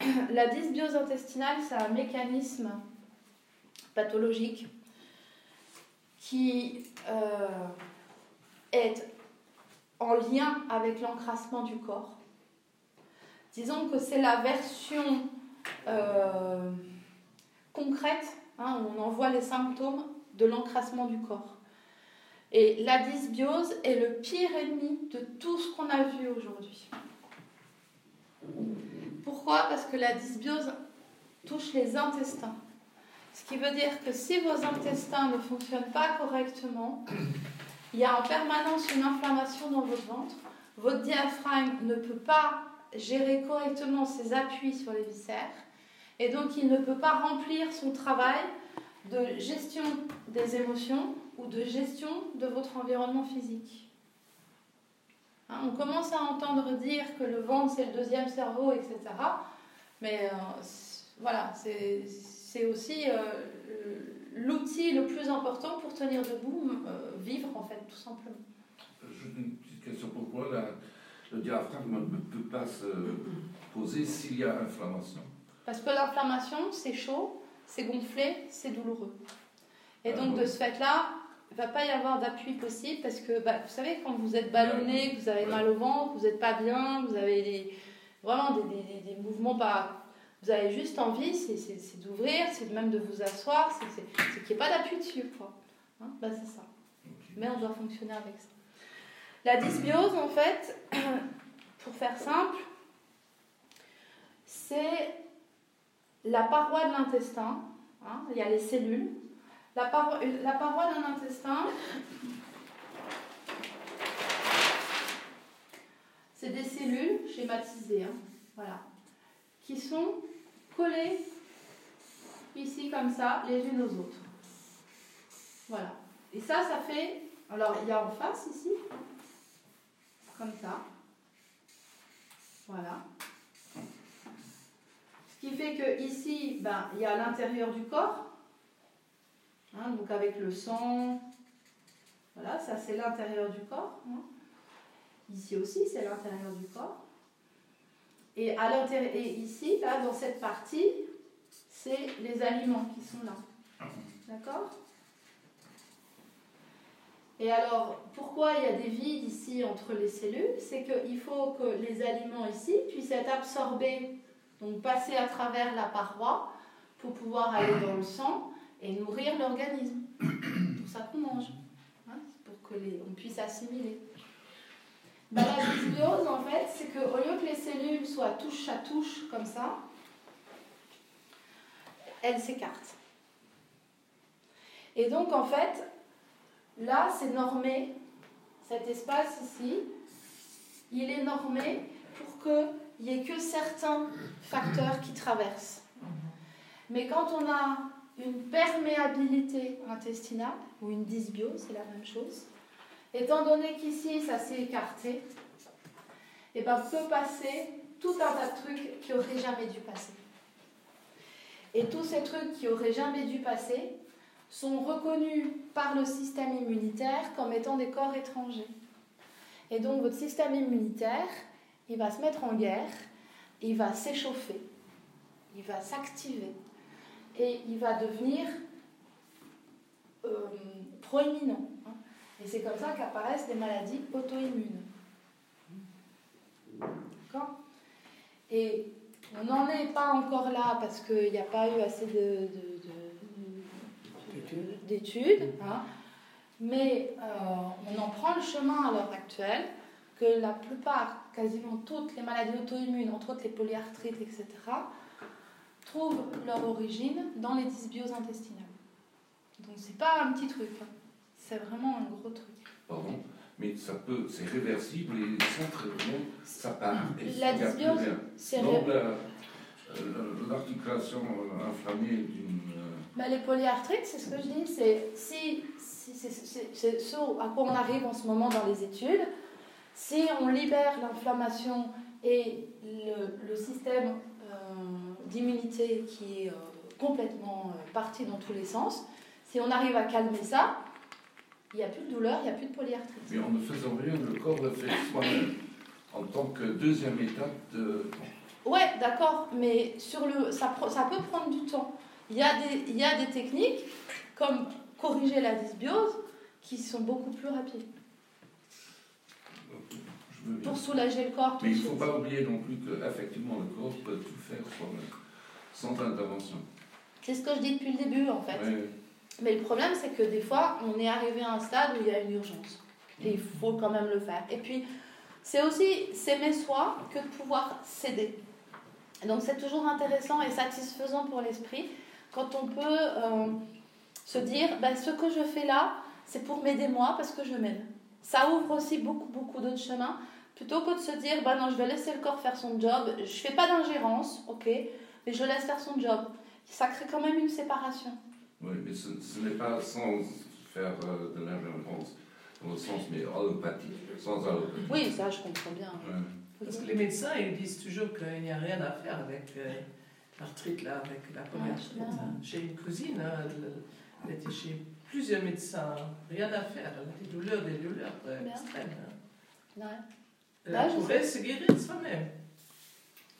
[SPEAKER 1] la dysbiose intestinale, c'est un mécanisme pathologique qui euh, est en lien avec l'encrassement du corps. Disons que c'est la version euh, concrète, hein, on en voit les symptômes de l'encrassement du corps. Et la dysbiose est le pire ennemi de tout ce qu'on a vu aujourd'hui. Pourquoi? Parce que la dysbiose touche les intestins. Ce qui veut dire que si vos intestins ne fonctionnent pas correctement, il y a en permanence une inflammation dans votre ventre. Votre diaphragme ne peut pas gérer correctement ses appuis sur les viscères et donc il ne peut pas remplir son travail de gestion des émotions ou de gestion de votre environnement physique. Hein, on commence à entendre dire que le ventre c'est le deuxième cerveau, etc. Mais euh, voilà, c'est aussi euh, l'outil le plus important pour tenir debout, euh, vivre en fait, tout simplement.
[SPEAKER 3] Juste une petite question pourquoi le diaphragme ne peut pas se poser s'il y a inflammation
[SPEAKER 1] Parce que l'inflammation, c'est chaud, c'est gonflé, c'est douloureux. Et ah donc, de ce fait-là, il ne va pas y avoir d'appui possible parce que, bah, vous savez, quand vous êtes ballonné, que vous avez mal au ventre, vous n'êtes pas bien, vous avez des, vraiment des, des, des, mouvements pas. Vous avez juste envie, c'est d'ouvrir, c'est même de vous asseoir, c'est qu'il n'y ait pas d'appui dessus. Quoi. Hein bah, c'est ça. Mais on doit fonctionner avec ça. La dysbiose, en fait, pour faire simple, c'est la paroi de l'intestin. Hein, il y a les cellules. La paroi, d'un intestin, c'est des cellules schématisées, hein, voilà, qui sont collées ici comme ça, les unes aux autres. Voilà. Et ça, ça fait. Alors, il y a en face ici, comme ça. Voilà. Qui fait que ici, ben, il y a l'intérieur du corps. Hein, donc avec le sang. Voilà, ça c'est l'intérieur du corps. Hein. Ici aussi, c'est l'intérieur du corps. Et, à ici, là, dans cette partie, c'est les aliments qui sont là. D'accord? Et alors, pourquoi il y a des vides ici entre les cellules? C'est qu'il faut que les aliments ici puissent être absorbés, donc passer à travers la paroi pour pouvoir aller dans le sang et nourrir l'organisme. C'est pour ça qu'on mange, hein, pour que les, on puisse assimiler. Bah, la dysbiose, en fait, c'est qu'au lieu que les cellules soient touche à touche comme ça, elles s'écartent. Et donc, en fait, là, c'est normé, cet espace ici, il est normé pour qu'il n'y ait que certains facteurs qui traversent. Mais quand on a une perméabilité intestinale, ou une dysbiose, c'est la même chose, étant donné qu'ici, ça s'est écarté, et eh ben, peut passer tout un tas de trucs qui n'auraient jamais dû passer. Et tous ces trucs qui auraient jamais dû passer sont reconnus par le système immunitaire comme étant des corps étrangers. Et donc votre système immunitaire, il va se mettre en guerre, il va s'échauffer, il va s'activer et il va devenir euh, proéminent. Hein. Et c'est comme ça qu'apparaissent des maladies auto-immunes. D'accord? Et on n'en est pas encore là parce qu'il n'y a pas eu assez de, d'études, hein. mais euh, on en prend le chemin à l'heure actuelle, que la plupart, quasiment toutes les maladies auto-immunes, entre autres les polyarthrites, etc., trouvent leur origine dans les dysbioses intestinales. Donc c'est pas un petit truc, hein. c'est vraiment un gros truc.
[SPEAKER 3] Pardon? Mais ça peut, c'est réversible et sans traitement, ça part.
[SPEAKER 1] la dysbiose, c'est
[SPEAKER 3] l'articulation euh, inflammée d'une. Euh,
[SPEAKER 1] bah, les polyarthrites, c'est ce que je dis, c'est si, si c'est ce à quoi on arrive en ce moment dans les études. Si on libère l'inflammation et le, le système euh, d'immunité qui est complètement parti dans tous les sens, si on arrive à calmer ça, il n'y a plus de douleur, il n'y a plus de polyarthrite.
[SPEAKER 3] Mais en ne faisant rien, le corps le fait soi-même en tant que deuxième étape de.
[SPEAKER 1] Ouais, d'accord, mais sur le, ça, ça peut prendre du temps. Il y, a des, il y a des techniques comme corriger la dysbiose qui sont beaucoup plus rapides. Pour soulager le corps.
[SPEAKER 3] Mais il ne faut pas oublier non plus qu'effectivement le corps peut tout faire soi-même, sans intervention.
[SPEAKER 1] C'est ce que je dis depuis le début en fait. Mais le problème, c'est que des fois, on est arrivé à un stade où il y a une urgence. Et il faut quand même le faire. Et puis, c'est aussi s'aimer soi que de pouvoir céder. Donc, c'est toujours intéressant et satisfaisant pour l'esprit quand on peut euh, se dire ben, ce que je fais là, c'est pour m'aider moi parce que je m'aime. Ça ouvre aussi beaucoup, beaucoup d'autres chemins. Plutôt que de se dire ben non, je vais laisser le corps faire son job, je fais pas d'ingérence, ok, mais je laisse faire son job. Ça crée quand même une séparation.
[SPEAKER 3] Oui, mais ce, n'est pas sans faire euh, de l'ingérence, dans le sens, mais allopathique, sans allopathie.
[SPEAKER 1] Oui, ça, je comprends bien.
[SPEAKER 4] Parce que les médecins, ils disent toujours qu'il n'y a rien à faire avec euh, l'arthrite, là, avec la. Hein. J'ai une cousine, hein, elle, était chez plusieurs médecins, rien à faire. Elle a des douleurs, des douleurs euh, extrêmes. Hein. Elle bah, pourrait se guérir soi-même.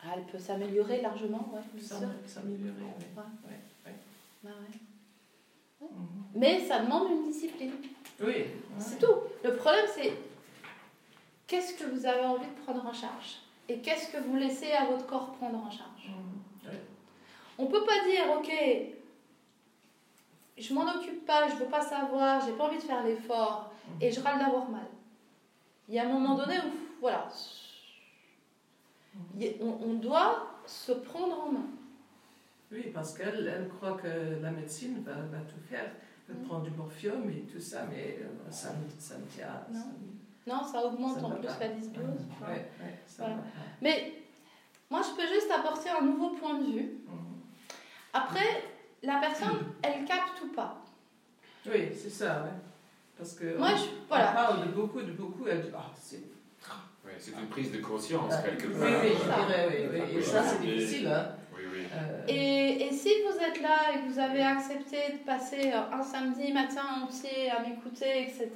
[SPEAKER 1] Ah, elle peut s'améliorer largement, oui.
[SPEAKER 4] S'améliorer, oui. Ouais.
[SPEAKER 1] Ouais. Bah, ouais. Mais ça demande une discipline.
[SPEAKER 4] Oui.
[SPEAKER 1] C'est tout. Le problème, c'est qu'est-ce que vous avez envie de prendre en charge et qu'est-ce que vous laissez à votre corps prendre en charge? On ne peut pas dire, ok, je m'en occupe pas, je veux pas savoir, j'ai pas envie de faire l'effort et je râle d'avoir mal. Il y a un moment donné où, voilà, on, doit se prendre en main.
[SPEAKER 4] Oui, parce qu'elle elle croit que la médecine va, va tout faire, elle mm. prend du morphium et tout ça, mais euh, ça, ça ne tient.
[SPEAKER 1] Non. non, ça augmente en plus la dysbiose. Mais moi, je peux juste apporter un nouveau point de vue. Mm. Après, la personne, elle capte ou pas.
[SPEAKER 4] Oui, c'est ça, ouais. Parce que
[SPEAKER 1] Moi,
[SPEAKER 4] on,
[SPEAKER 1] je, voilà.
[SPEAKER 4] parle de beaucoup, de beaucoup, elle dit ah, c'est.
[SPEAKER 2] C'est une prise de conscience, quelque
[SPEAKER 4] part. Oui, oui, je dirais, oui, oui. Et ça, c'est difficile, hein.
[SPEAKER 2] Oui, oui.
[SPEAKER 1] Euh... Et, et, si vous êtes là et que vous avez accepté de passer un samedi matin entier à m'écouter, etc.,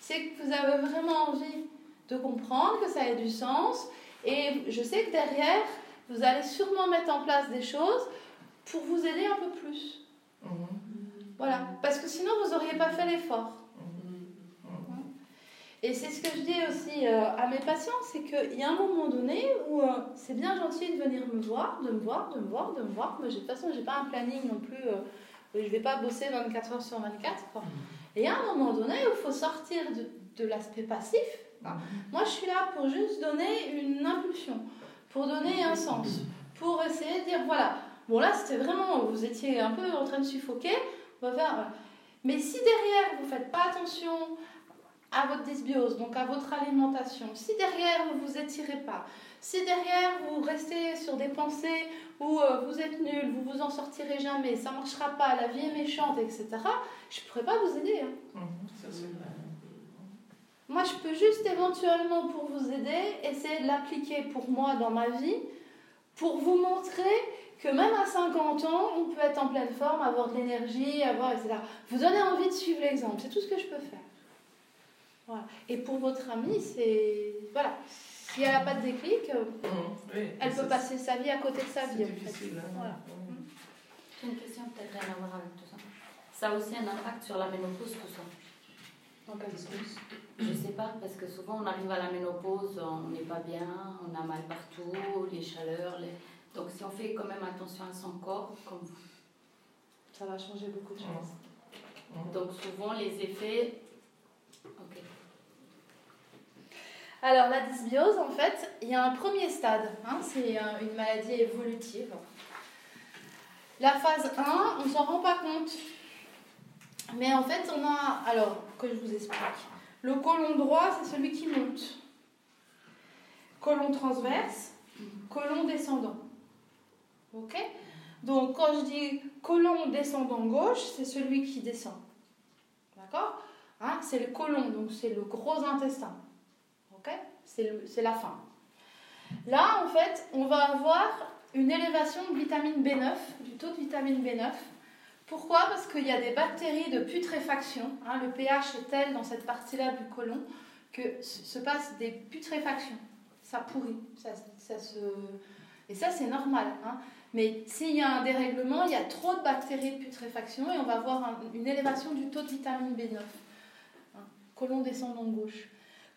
[SPEAKER 1] c'est que vous avez vraiment envie de comprendre, que ça ait du sens. Et je sais que derrière, vous allez sûrement mettre en place des choses pour vous aider un peu plus. Mhm. Voilà, parce que sinon vous n'auriez pas fait l'effort. Et c'est ce que je dis aussi euh, à mes patients, c'est qu'il y a un moment donné où euh, c'est bien gentil de venir me voir, de me voir, de me voir, de me voir, mais de toute façon, je n'ai pas un planning non plus, euh, je ne vais pas bosser 24 heures sur 24. Mhm. Et il y a un moment donné où il faut sortir de, de l'aspect passif. moi, je suis là pour juste donner une impulsion, pour donner un sens, pour essayer de dire, voilà, Bon, là, c'était vraiment, vous étiez un peu en train de suffoquer. On va faire. Mais si derrière, vous ne faites pas attention à votre dysbiose, donc à votre alimentation, si derrière, vous ne vous étirez pas, si derrière, vous restez sur des pensées où euh, vous êtes nul, vous vous en sortirez jamais, ça ne marchera pas, la vie est méchante, etc., je ne pourrais pas vous aider. Hein. Mmh, moi, je peux juste éventuellement, pour vous aider, essayer de l'appliquer pour moi dans ma vie, pour vous montrer que même à 50 ans, on peut être en pleine forme, avoir de l'énergie, avoir, etc. Vous donnez envie de suivre l'exemple, c'est tout ce que je peux faire. Voilà. Et pour votre amie, c'est. Voilà. Si elle n'a pas de déclic, euh, mmh, elle peut passer sa vie à côté de sa vie.
[SPEAKER 5] Difficile, hein. voilà. J'ai une question peut-être rien à voir avec tout ça. Ça a aussi un impact sur la ménopause, tout ça
[SPEAKER 1] Dans quel sens
[SPEAKER 5] Je sais pas, parce que souvent on arrive à la ménopause, on n'est pas bien, on a mal partout, les chaleurs, les donc si on fait quand même attention à son corps, comme
[SPEAKER 1] ça va changer beaucoup de choses.
[SPEAKER 5] Donc souvent les effets. Ok.
[SPEAKER 1] Alors la dysbiose, en fait, il y a un premier stade. Hein, c'est une maladie évolutive. La phase 1, on ne s'en rend pas compte. Mais en fait, on a. Alors, que je vous explique. Le côlon droit, c'est celui qui monte. Côlon transverse, côlon descendant. Ok? Donc, quand je dis colon descendant gauche, c'est celui qui descend. D'accord? Hein C'est le colon, donc c'est le gros intestin. C'est la fin. Là, en fait, on va avoir une élévation de vitamine B9, du taux de vitamine B9. Pourquoi? Parce qu'il y a des bactéries de putréfaction. Hein, le pH est tel dans cette partie-là du côlon que se passe des putréfactions. Ça pourrit. Ça. Et ça, c'est normal. Hein. Mais s'il y a un dérèglement, il y a trop de bactéries de putréfaction et on va avoir une élévation du taux de vitamine B9. Hein. Colon descendant gauche.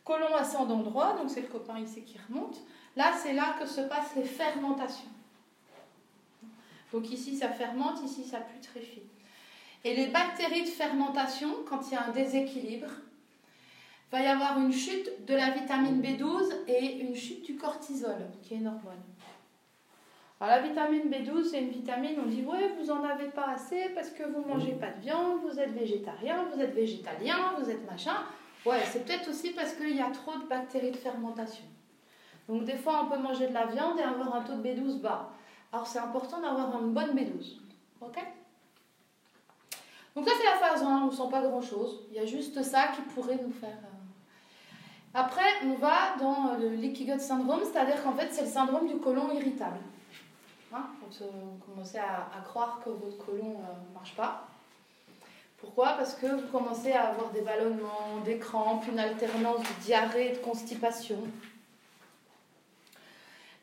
[SPEAKER 1] Colon ascendant droit, donc c'est le copain ici qui remonte. Là, c'est là que se passent les fermentations. Donc ici, ça fermente, ici, ça putréfie. Et les bactéries de fermentation, quand il y a un déséquilibre, il va y avoir une chute de la vitamine B12 et une chute du cortisol, qui est une hormone. Alors la vitamine B12, c'est une vitamine, on dit ouais, vous en avez pas assez parce que vous mangez pas de viande, vous êtes végétarien, vous êtes végétalien, vous êtes machin. Ouais, c'est peut-être aussi parce qu'il y a trop de bactéries de fermentation. Donc des fois, on peut manger de la viande et avoir un taux de B12 bas. Alors c'est important d'avoir une bonne B12. Ok? Donc ça, c'est la phase 1, on ne sent pas grand-chose. Il y a juste ça qui pourrait nous faire... Euh. Après, on va dans le leaky gut syndrome, c'est-à-dire qu'en fait, c'est le syndrome du côlon irritable. Hein, quand vous commencez à, croire que votre côlon ne euh, marche pas. Pourquoi? Parce que vous commencez à avoir des ballonnements, des crampes, une alternance de diarrhée et de constipation.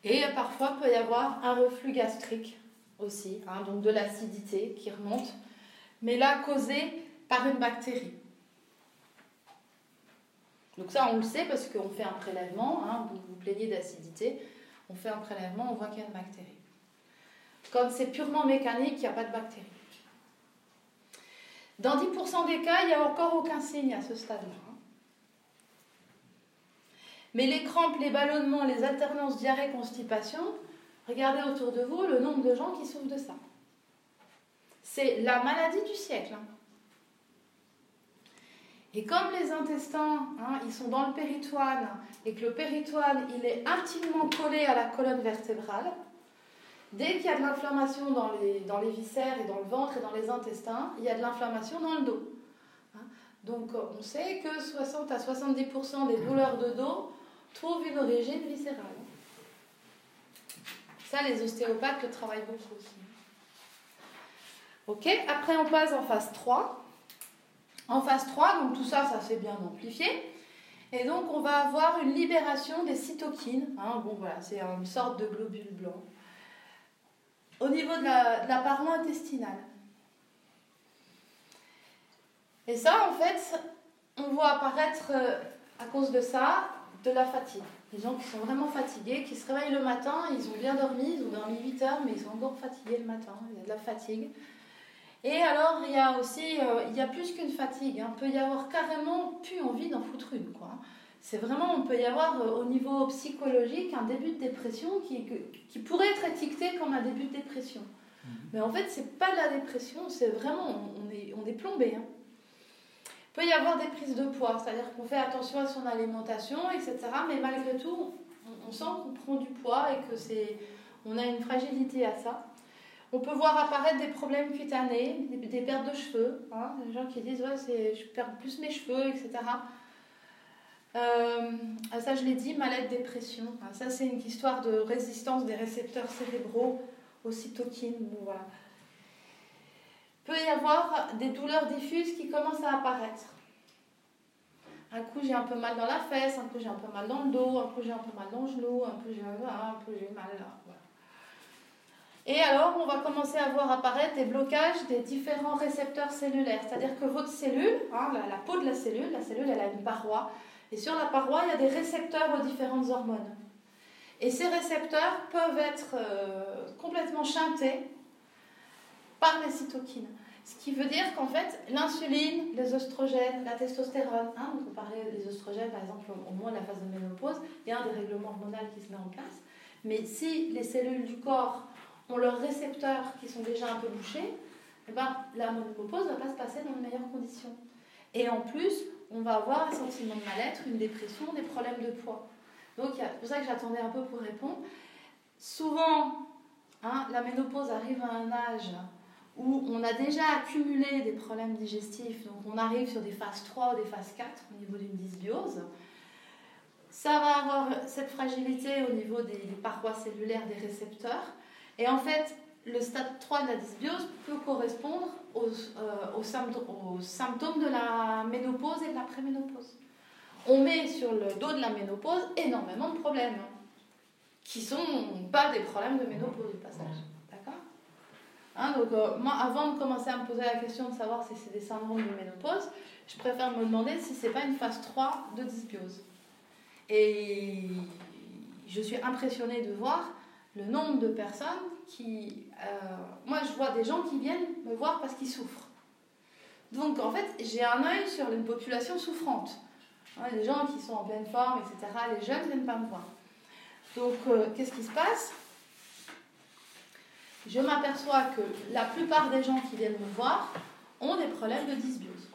[SPEAKER 1] Et parfois, il peut y avoir un reflux gastrique aussi, hein, donc de l'acidité qui remonte, mais là causé par une bactérie. Donc ça, on le sait parce qu'on fait un prélèvement, hein, vous vous plaignez d'acidité, on fait un prélèvement, on voit qu'il y a une bactérie. Quand c'est purement mécanique, il n'y a pas de bactéries. Dans 10% des cas, il n'y a encore aucun signe à ce stade-là. Mais les crampes, les ballonnements, les alternances diarrhée-constipation, regardez autour de vous le nombre de gens qui souffrent de ça. C'est la maladie du siècle. Hein. Et comme les intestins, hein, ils sont dans le péritoine, et que le péritoine, il est intimement collé à la colonne vertébrale, dès qu'il y a de l'inflammation dans les, dans les viscères et dans le ventre et dans les intestins, il y a de l'inflammation dans le dos. Hein? Donc on sait que 60 à 70% des douleurs de dos trouvent une origine viscérale. Ça, les ostéopathes le travaillent beaucoup aussi. Ok, après on passe en phase 3. En phase 3, donc tout ça, ça s'est bien amplifié. Et donc on va avoir une libération des cytokines. Hein, bon voilà, c'est une sorte de globule blanc. Au niveau de la, paroi intestinale. Et ça, en fait, on voit apparaître euh, à cause de ça de la fatigue. Les gens qui sont vraiment fatigués, qui se réveillent le matin, ils ont bien dormi, ils ont dormi 8 heures, mais ils sont encore fatigués le matin, il y a de la fatigue. Et alors, il y a aussi, euh, il y a plus qu'une fatigue. Il peut y avoir carrément plus envie d'en foutre une. Quoi. C'est vraiment, on peut y avoir euh, au niveau psychologique un début de dépression qui, qui pourrait être étiqueté comme un début de dépression. Mhm. Mais en fait, c'est pas de la dépression, c'est vraiment, on est, on est plombé. Hein. Il peut y avoir des prises de poids, c'est-à-dire qu'on fait attention à son alimentation, etc. Mais malgré tout, on, on sent qu'on prend du poids et que c'est, on a une fragilité à ça. On peut voir apparaître des problèmes cutanés, des, pertes de cheveux. Hein, des gens qui disent ouais, je perds plus mes cheveux, etc. Euh, ah, ça, je l'ai dit, maladie, dépression. Ah, ça, c'est une histoire de résistance des récepteurs cérébraux aux cytokines. voilà. Il peut y avoir des douleurs diffuses qui commencent à apparaître. Un coup, j'ai un peu mal dans la fesse, un coup, j'ai un peu mal dans le dos, un coup, j'ai un peu mal dans le genou, un coup, j'ai un peu mal là. Et alors, on va commencer à voir apparaître des blocages des différents récepteurs cellulaires. C'est-à-dire que votre cellule, hein, la, peau de la cellule, la cellule, elle a une paroi. Et sur la paroi, il y a des récepteurs aux différentes hormones. Et ces récepteurs peuvent être euh, complètement chantés par les cytokines. Ce qui veut dire qu'en fait, l'insuline, les oestrogènes, la testostérone, hein, on parlait des oestrogènes par exemple au moment de la phase de ménopause, il y a un dérèglement hormonal qui se met en place. Mais si les cellules du corps ont leurs récepteurs qui sont déjà un peu bouchés, eh ben, la ménopause ne va pas se passer dans de meilleures conditions. Et en plus, on va avoir un sentiment de mal-être, une dépression, des problèmes de poids. Donc c'est pour ça que j'attendais un peu pour répondre. Souvent, hein, la ménopause arrive à un âge où on a déjà accumulé des problèmes digestifs, donc on arrive sur des phases 3 ou des phases 4 au niveau d'une dysbiose. Ça va avoir cette fragilité au niveau des parois cellulaires des récepteurs. Et en fait, le stade 3 de la dysbiose peut correspondre aux, euh, symptômes, de la ménopause et de la préménopause. On met sur le dos de la ménopause énormément de problèmes, qui sont pas des problèmes de ménopause au passage. D'accord? Hein, Donc, euh, moi, avant de commencer à me poser la question de savoir si c'est des syndromes de ménopause, je préfère me demander si c'est pas une phase 3 de dysbiose. Et je suis impressionnée de voir le nombre de personnes qui... Euh, moi, je vois des gens qui viennent me voir parce qu'ils souffrent. Donc, en fait, j'ai un œil sur une population souffrante. Hein, les gens qui sont en pleine forme, etc. Les jeunes ne viennent pas me voir. Donc, euh, qu'est-ce qui se passe? Je m'aperçois que la plupart des gens qui viennent me voir ont des problèmes de dysbiose.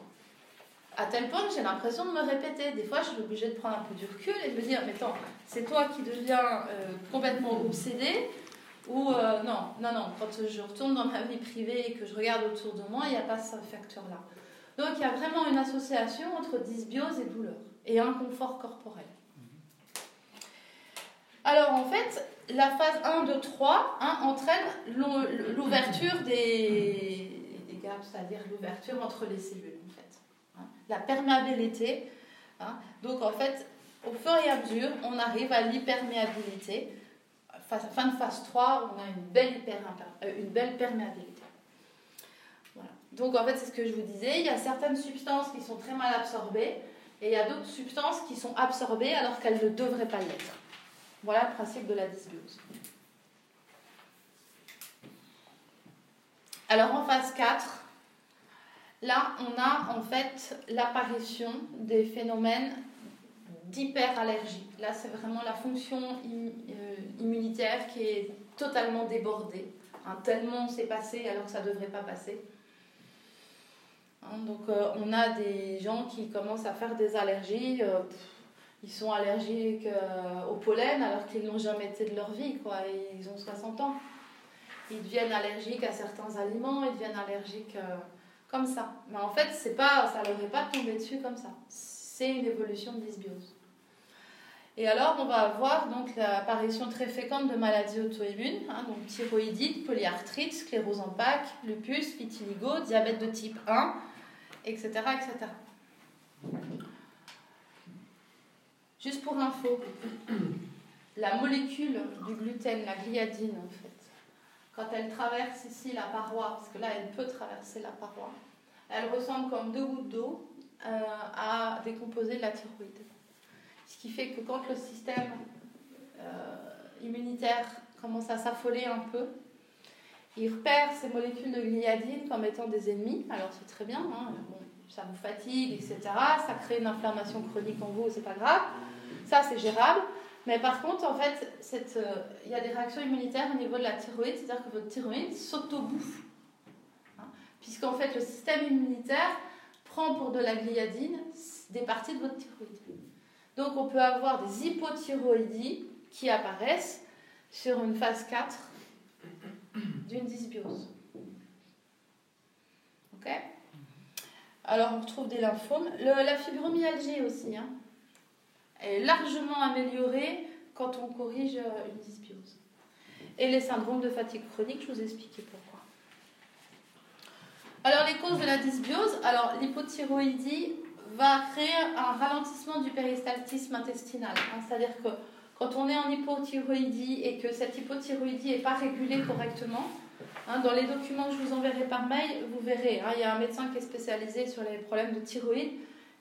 [SPEAKER 1] À tel point que j'ai l'impression de me répéter. Des fois, je suis obligée de prendre un peu du recul et de me dire, mais attends, c'est toi qui deviens euh, complètement obsédé ou euh, non, non, non, quand je retourne dans ma vie privée et que je regarde autour de moi, il n'y a pas ce facteur-là. Donc il y a vraiment une association entre dysbiose et douleur et inconfort corporel. Alors en fait, la phase 1, 2, 3 entraîne l'ouverture des, des gaps, c'est-à-dire l'ouverture entre les cellules en fait. Hein. la perméabilité. Hein. Donc en fait, au fur et à mesure, on arrive à l'hyperméabilité. Fin de phase 3, on a une belle, hyper, euh, une belle perméabilité. Voilà. Donc en fait, c'est ce que je vous disais, il y a certaines substances qui sont très mal absorbées et il y a d'autres substances qui sont absorbées alors qu'elles ne devraient pas l'être. Voilà le principe de la dysbiose. Alors en phase 4, là, on a en fait l'apparition des phénomènes d'hyperallergie. Là, c'est vraiment la fonction euh, immunitaire qui est totalement débordée. Hein, tellement c'est passé alors que ça ne devrait pas passer. Hein, donc, euh, on a des gens qui commencent à faire des allergies. Euh, ils sont allergiques au pollen alors qu'ils n'ont jamais été de leur vie. Ils ont 60 ans. Ils deviennent allergiques à certains aliments, ils deviennent allergiques comme ça. Mais en fait, c'est pas, ça ne leur pas tombé dessus comme ça. C'est une évolution de dysbiose. Et alors, on va avoir donc l'apparition très fréquente de maladies auto-immunes, hein, donc thyroïdite, polyarthrite, sclérose en plaques, lupus, vitiligo, diabète de type 1, etc., etc. Juste pour info, la molécule du gluten, la gliadine en fait, quand elle traverse ici la paroi, parce que là elle peut traverser la paroi, elle ressemble comme deux gouttes d'eau euh, à décomposer la thyroïde. Ce qui fait que quand le système euh, immunitaire commence à s'affoler un peu, il repère ces molécules de gliadine comme étant des ennemis. Alors c'est très bien, hein, ça vous fatigue, etc. Ça crée une inflammation chronique en vous, c'est pas grave. Ça c'est gérable. Mais par contre, en fait, euh, il y a des réactions immunitaires au niveau de la thyroïde, c'est-à-dire que votre thyroïde s'auto-bouffe. Hein, puisqu'en fait, le système immunitaire prend pour de la gliadine des parties de votre thyroïde. Donc on peut avoir des hypothyroïdies qui apparaissent sur une phase 4 d'une dysbiose. Ok? Alors on retrouve des lymphomes. la fibromyalgie aussi hein, est largement améliorée quand on corrige euh, une dysbiose. Et les syndromes de fatigue chronique, je vous ai expliqué pourquoi. Alors les causes de la dysbiose, alors l'hypothyroïdie, va créer un ralentissement du péristaltisme intestinal. Hein. C'est-à-dire que quand on est en hypothyroïdie et que cette hypothyroïdie n'est pas régulée correctement, hein, dans les documents que je vous enverrai par mail, vous verrez, hein, il y a un médecin qui est spécialisé sur les problèmes de thyroïde,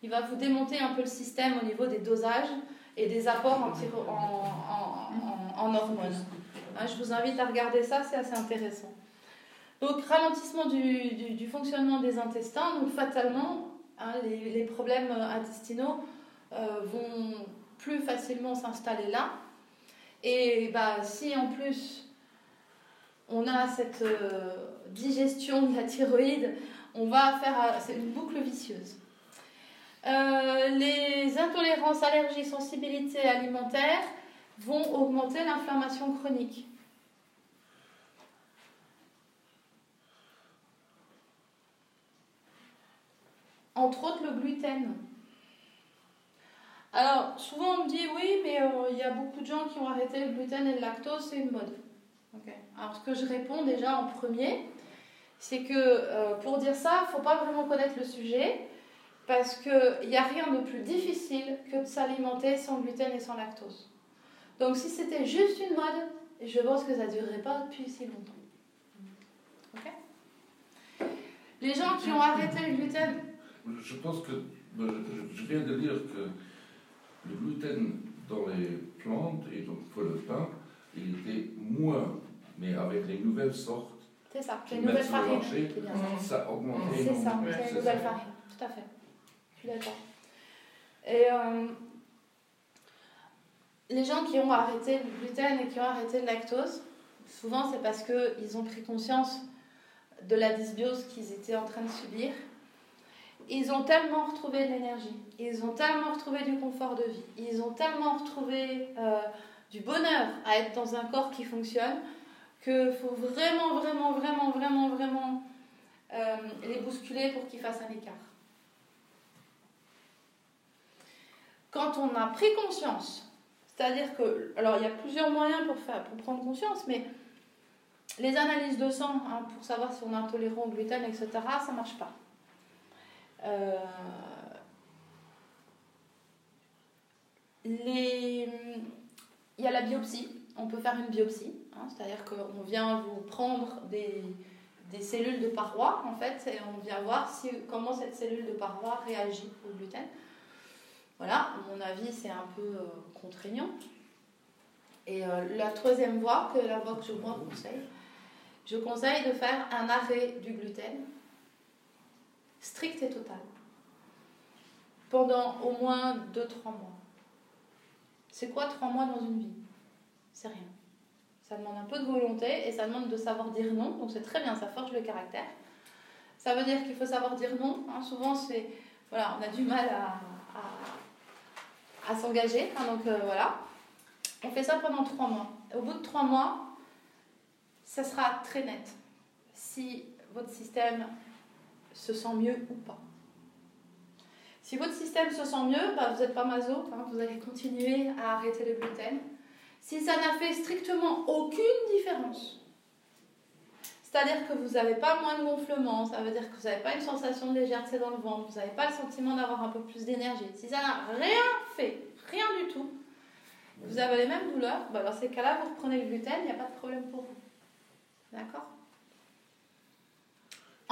[SPEAKER 1] il va vous démonter un peu le système au niveau des dosages et des apports en, en, hormones. je vous invite à regarder ça, c'est assez intéressant. Donc, ralentissement du, du, fonctionnement des intestins, donc fatalement, Hein, les, problèmes intestinaux euh, vont plus facilement s'installer là. Et bah, si en plus on a cette euh, digestion de la thyroïde, on va faire. Euh, c'est une boucle vicieuse. les intolérances, allergies, sensibilités alimentaires vont augmenter l'inflammation chronique. Entre autres le gluten. Alors, souvent on me dit oui, mais euh, il y a beaucoup de gens qui ont arrêté le gluten et le lactose, c'est une mode. Alors, ce que je réponds déjà en premier, c'est que euh, pour dire ça, il ne faut pas vraiment connaître le sujet, parce qu'il n'y a rien de plus difficile que de s'alimenter sans gluten et sans lactose. Donc, si c'était juste une mode, je pense que ça ne durerait pas depuis si longtemps. Les gens qui ont arrêté le gluten
[SPEAKER 3] je pense que, ben, je viens de dire que le gluten dans les plantes et donc pour le pain, il était moins, mais avec les nouvelles sortes.
[SPEAKER 1] C'est ça, les nouvelles farines.
[SPEAKER 3] ça augmente
[SPEAKER 1] C'est ça, c'est les nouvelles farines, tout à fait. Je suis d'accord. Et euh, les gens qui ont arrêté le gluten et qui ont arrêté le lactose, souvent c'est parce qu'ils ont pris conscience de la dysbiose qu'ils étaient en train de subir ils ont tellement retrouvé de l'énergie, ils ont tellement retrouvé du confort de vie, ils ont tellement retrouvé euh, du bonheur à être dans un corps qui fonctionne, qu'il faut vraiment, vraiment, vraiment, vraiment, vraiment euh, les bousculer pour qu'ils fassent un écart. Quand on a pris conscience, c'est-à-dire que, alors il y a plusieurs moyens pour, faire, pour prendre conscience, mais les analyses de sang, hein, pour savoir si on est intolérant au gluten, etc., ça ne marche pas. Euh. Il y a la biopsie, on peut faire une biopsie, hein, c'est-à-dire qu'on vient vous prendre des, des, cellules de paroi, en fait, et on vient voir si, comment cette cellule de paroi réagit au gluten. Voilà, à mon avis, c'est un peu euh, contraignant. Et euh, la troisième voie, que la voie que je moi conseille, je conseille de faire un arrêt du gluten stricte et totale. Pendant au moins 2-3 mois. C'est quoi 3 mois dans une vie? C'est rien. Ça demande un peu de volonté et ça demande de savoir dire non. Donc c'est très bien, ça forge le caractère. Ça veut dire qu'il faut savoir dire non. Hein. souvent, c'est voilà, on a du mal à, à, s'engager. Hein. donc euh, voilà. On fait ça pendant trois mois. Au bout de trois mois, ça sera très net si votre système se sent mieux ou pas. Si votre système se sent mieux, bah, vous n'êtes pas maso, hein. vous allez continuer à arrêter le gluten. Si ça n'a fait strictement aucune différence, c'est-à-dire que vous n'avez pas moins de gonflement, ça veut dire que vous n'avez pas une sensation de légèreté dans le ventre, vous n'avez pas le sentiment d'avoir un peu plus d'énergie. Si ça n'a rien fait, rien du tout, vous avez les mêmes douleurs, bah, dans ces cas-là, vous reprenez le gluten, il n'y a pas de problème pour vous. D'accord?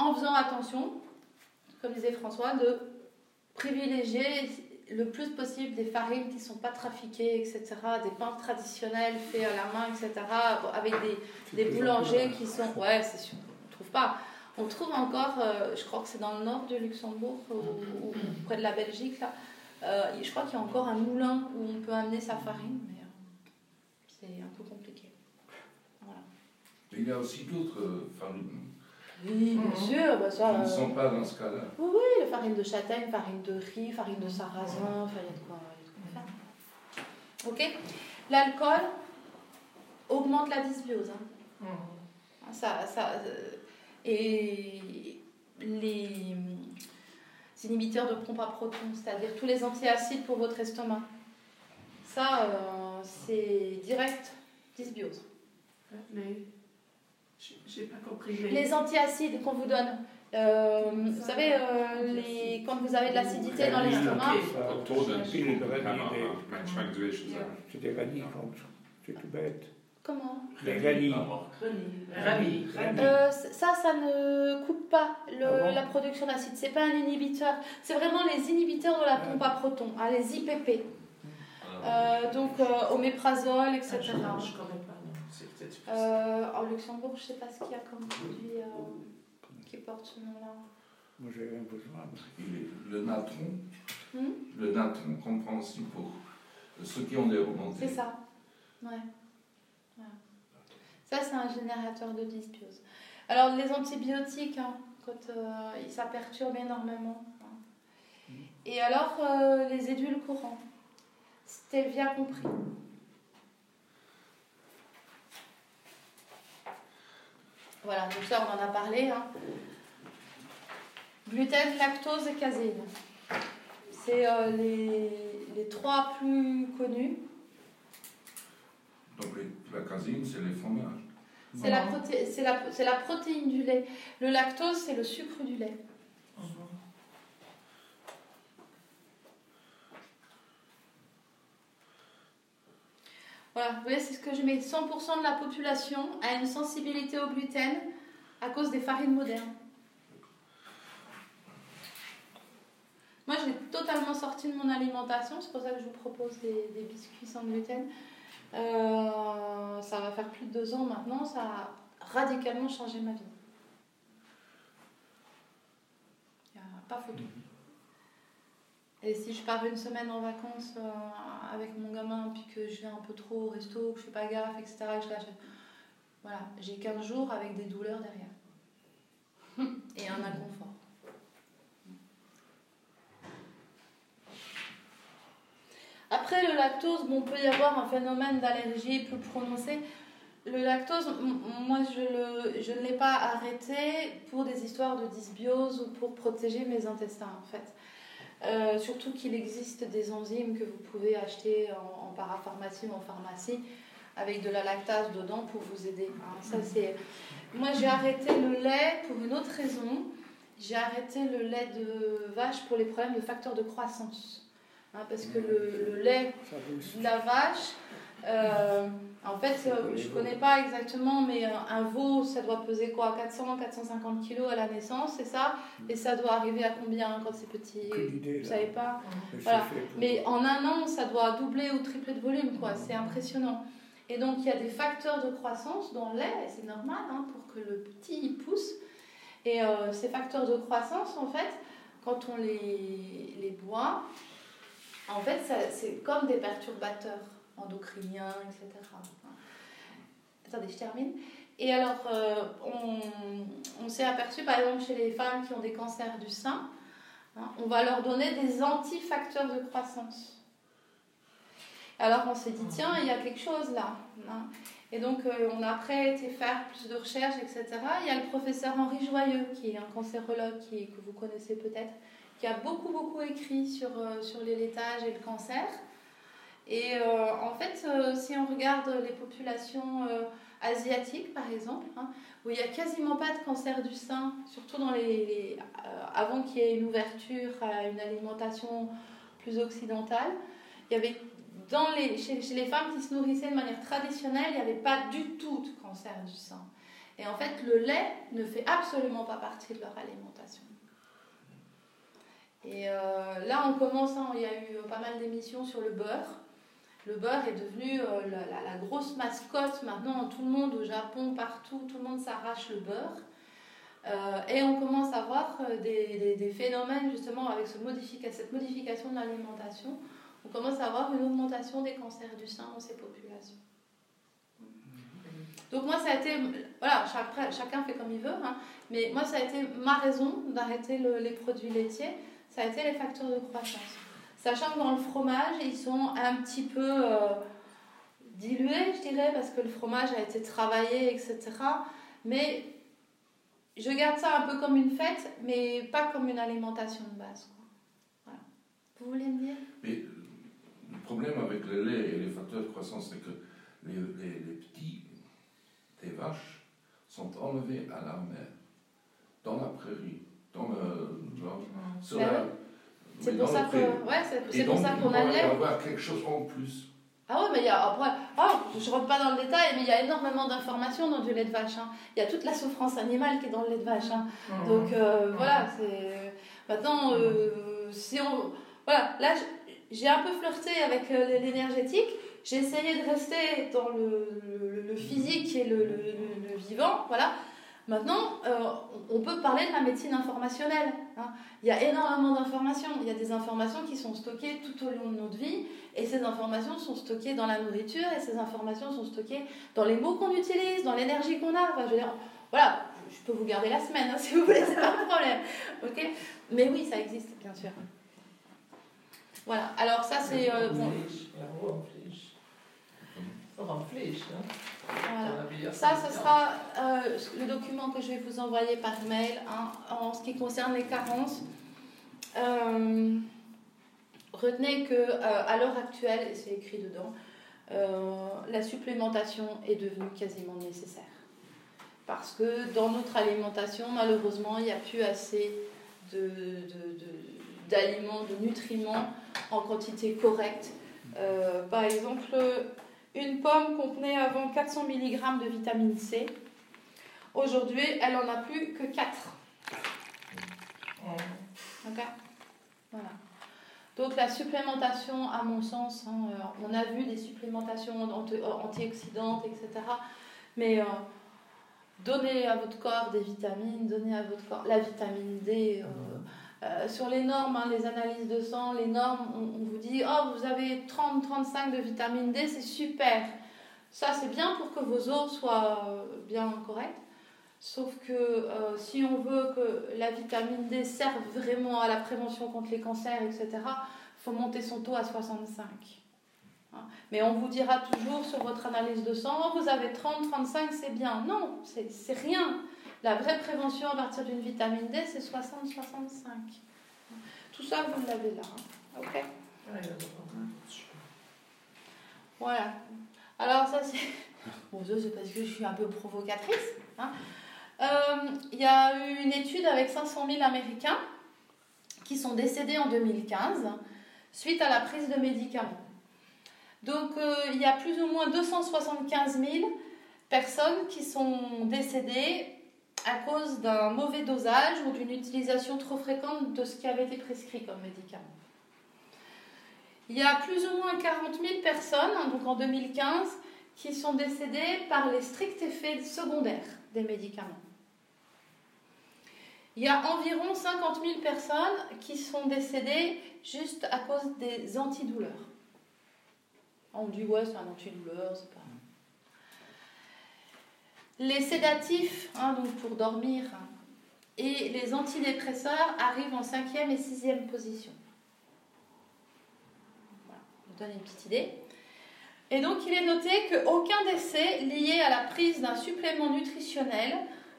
[SPEAKER 1] En faisant attention, comme disait François, de privilégier le plus possible des farines qui ne sont pas trafiquées, etc., des pains traditionnels faits à la main, etc., avec des, des boulangers qui sont... Ouais, c'est sûr, on ne trouve pas. On trouve encore, euh, je crois que c'est dans le nord du Luxembourg, ou, près de la Belgique, là, euh, je crois qu'il y a encore un moulin où on peut amener sa farine, mais euh, c'est un peu compliqué. Voilà.
[SPEAKER 3] Il y a aussi d'autres farines
[SPEAKER 1] oui, bien mhm. sûr. Bah ça,
[SPEAKER 3] ne sont pas dans ce cas-là.
[SPEAKER 1] Oui, oui, la farine de châtaigne, farine de riz, farine de sarrasin, enfin, il y a de quoi, faire. Ok L'alcool augmente la dysbiose. Hein. Mhm. Ça, ça, euh, et les inhibiteurs de pompe à protons, c'est-à-dire tous les antiacides pour votre estomac, ça, euh, c'est direct dysbiose.
[SPEAKER 4] Mais j'ai pas compris.
[SPEAKER 1] Les antiacides qu'on vous donne. Euh, vous savez, euh, les, quand vous avez de l'acidité dans l'estomac.
[SPEAKER 6] C'est des vanilles, c'est tout bête.
[SPEAKER 1] Comment
[SPEAKER 6] Les vanilles.
[SPEAKER 1] Euh, ça, ça ne coupe pas le, ah la production d'acide. C'est pas un inhibiteur. C'est vraiment les inhibiteurs de la pompe à protons, hein, les IPP. Euh, donc, euh, oméprazole, etc.
[SPEAKER 4] Ah, je, je connais pas.
[SPEAKER 1] En Luxembourg, je ne sais pas ce qu'il y a comme produit euh, qui porte ce nom-là.
[SPEAKER 6] Moi, j'ai rien besoin.
[SPEAKER 3] Le natron, hmm? le natron compréhensible pour ceux qui ont des remontées.
[SPEAKER 1] C'est ça. Ouais. Ça, c'est un générateur de dysbiose. Alors, les antibiotiques, hein, quand euh, ça perturbe énormément. Hein. Hmm. Et alors, euh, les édulcorants. C'était bien compris. Voilà, donc ça, on en a parlé. Hein. Gluten, lactose et caséine. C'est euh, les, les, trois plus connus.
[SPEAKER 3] Donc la caséine, c'est les fromages.
[SPEAKER 1] C'est la, la, la, protéine du lait. Le lactose, c'est le sucre du lait. Voilà, vous voyez, c'est ce que je mets. 100% de la population a une sensibilité au gluten à cause des farines modernes. Moi, je l'ai totalement sorti de mon alimentation, c'est pour ça que je vous propose des, biscuits sans gluten. Euh, ça va faire plus de deux ans maintenant, ça a radicalement changé ma vie. Il n'y a pas photo. Et si je pars une semaine en vacances euh, avec mon gamin, puis que je vais un peu trop au resto, que je fais pas gaffe, etc., je lâche, voilà, j'ai 15 jours avec des douleurs derrière. Et un inconfort. Après, le lactose, bon, peut y avoir un phénomène d'allergie plus prononcé. Le lactose, moi, je, le, je ne l'ai pas arrêté pour des histoires de dysbiose ou pour protéger mes intestins, en fait. Euh, surtout qu'il existe des enzymes que vous pouvez acheter en, parapharmacie ou en pharmacie avec de la lactase dedans pour vous aider. Hein. Ça, c'est... Moi, j'ai arrêté le lait pour une autre raison. J'ai arrêté le lait de vache pour les problèmes de facteurs de croissance. Hein, parce que le, le lait de la vache, euh, en fait, euh, je ne connais pas exactement, mais un, veau, ça doit peser quoi 400, 450 kilos à la naissance, c'est ça? Et ça doit arriver à combien quand c'est petit? Vous ne savez pas? Voilà. Mais en un an, ça doit doubler ou tripler de volume, quoi. C'est impressionnant. Et donc, il y a des facteurs de croissance dans lait, et c'est normal hein, pour que le petit pousse. Et ces facteurs de croissance, en fait, quand on les, les boit, en fait, c'est comme des perturbateurs endocriniens, etc. Attendez, je termine. Et alors, on, on s'est aperçu, par exemple, chez les femmes qui ont des cancers du sein, hein, on va leur donner des antifacteurs de croissance. Alors on s'est dit, tiens, il y a quelque chose là. Hein. Et donc euh, on a après été faire plus de recherches, etc. Il y a le professeur Henri Joyeux, qui est un cancérologue qui, que vous connaissez peut-être, qui a beaucoup, beaucoup écrit sur, euh, sur les laitages et le cancer. Et euh, en fait, si on regarde les populations asiatiques, par exemple, hein, où il n'y a quasiment pas de cancer du sein, surtout dans les avant qu'il y ait une ouverture à une alimentation plus occidentale, il y avait dans les, chez, les femmes qui se nourrissaient de manière traditionnelle, il n'y avait pas du tout de cancer du sein. Et en fait, le lait ne fait absolument pas partie de leur alimentation. Et euh, là, on commence, hein, il y a eu pas mal d'émissions sur le beurre. Le beurre est devenu euh, la, grosse mascotte maintenant. Tout le monde au Japon, partout, tout le monde s'arrache le beurre. Euh, et on commence à voir des, des, phénomènes justement avec ce cette modification de l'alimentation on commence à avoir une augmentation des cancers du sein dans ces populations. Donc moi, ça a été, voilà, chacun fait comme il veut, hein, mais moi, ça a été ma raison d'arrêter les produits laitiers, ça a été les facteurs de croissance. Sachant que dans le fromage, ils sont un petit peu euh, dilués, je dirais, parce que le fromage a été travaillé, etc. Mais je garde ça un peu comme une fête, mais pas comme une alimentation de base. Voilà. Vous voulez me dire?
[SPEAKER 3] Problème avec le lait et les facteurs de croissance, c'est que les, les, petits des vaches sont enlevés à la mer, dans la prairie, dans le. sur
[SPEAKER 1] ben C'est pour, ça que, ouais, c'est pour ça qu'on a le lait.
[SPEAKER 3] avoir quelque chose en plus.
[SPEAKER 1] Ah ouais, mais il y a après, oh, je ne rentre pas dans le détail, mais il y a énormément d'informations dans du lait de vache. Hein. Il y a toute la souffrance animale qui est dans le lait de vache. Hein. Mmh. Donc euh, mmh. voilà, c'est. Maintenant, euh, si on. Voilà, là, j'ai un peu flirté avec euh, l'énergétique. J'ai essayé de rester dans le, le, physique et le, vivant. Voilà. Maintenant, euh, on peut parler de la médecine informationnelle. Hein. Il y a énormément d'informations. Il y a des informations qui sont stockées tout au long de notre vie. Et ces informations sont stockées dans la nourriture. Et ces informations sont stockées dans les mots qu'on utilise, dans l'énergie qu'on a. Je veux dire, voilà, je peux vous garder la semaine hein, si vous voulez, c'est pas un problème. ok? Mais oui, ça existe, bien sûr. Voilà, alors ça c'est. Euh, bon. Voilà. Ça, ce sera euh, le document que je vais vous envoyer par mail hein, en ce qui concerne les carences. Euh, retenez que euh, à l'heure actuelle, et c'est écrit dedans, la supplémentation est devenue quasiment nécessaire. Parce que dans notre alimentation, malheureusement, il n'y a plus assez de, de, de d'aliments, de nutriments en quantité correcte. Par exemple, une pomme contenait avant 400 mg de vitamine C. Aujourd'hui, elle n'en a plus que 4. Voilà. Donc la supplémentation, à mon sens, hein, euh, on a vu des supplémentations antioxydantes, etc. Mais euh, donnez à votre corps des vitamines, donnez à votre corps la vitamine D. Euh, sur les normes, hein, les analyses de sang, les normes, on, vous dit Oh, vous avez 30-35 de vitamine D, c'est super. Ça, c'est bien pour que vos os soient euh, bien corrects. Sauf que euh, si on veut que la vitamine D serve vraiment à la prévention contre les cancers, etc., il faut monter son taux à 65. Hein. Mais on vous dira toujours sur votre analyse de sang, oh, vous avez 30-35, c'est bien. Non, c'est rien. La vraie prévention à partir d'une vitamine D, c'est 60-65. Tout ça, vous l'avez là. Hein. Ok Voilà. Alors, ça, c'est. Bon, ça, c'est parce que je suis un peu provocatrice. Hein. Euh, il y a eu une étude avec 500 000 Américains qui sont décédés en 2015 suite à la prise de médicaments. Donc, euh, il y a plus ou moins 275 000 personnes qui sont décédées à cause d'un mauvais dosage ou d'une utilisation trop fréquente de ce qui avait été prescrit comme médicament. Il y a plus ou moins 40 000 personnes, donc en 2015, qui sont décédées par les stricts effets secondaires des médicaments. Il y a environ 50 000 personnes qui sont décédées juste à cause des antidouleurs. On dit ouais, c'est un antidouleur, c'est pas. Les sédatifs, hein, donc pour dormir, et les antidépresseurs arrivent en cinquième et sixième position. Voilà, je vous donne une petite idée. Et donc il est noté qu'aucun décès lié à la prise d'un supplément nutritionnel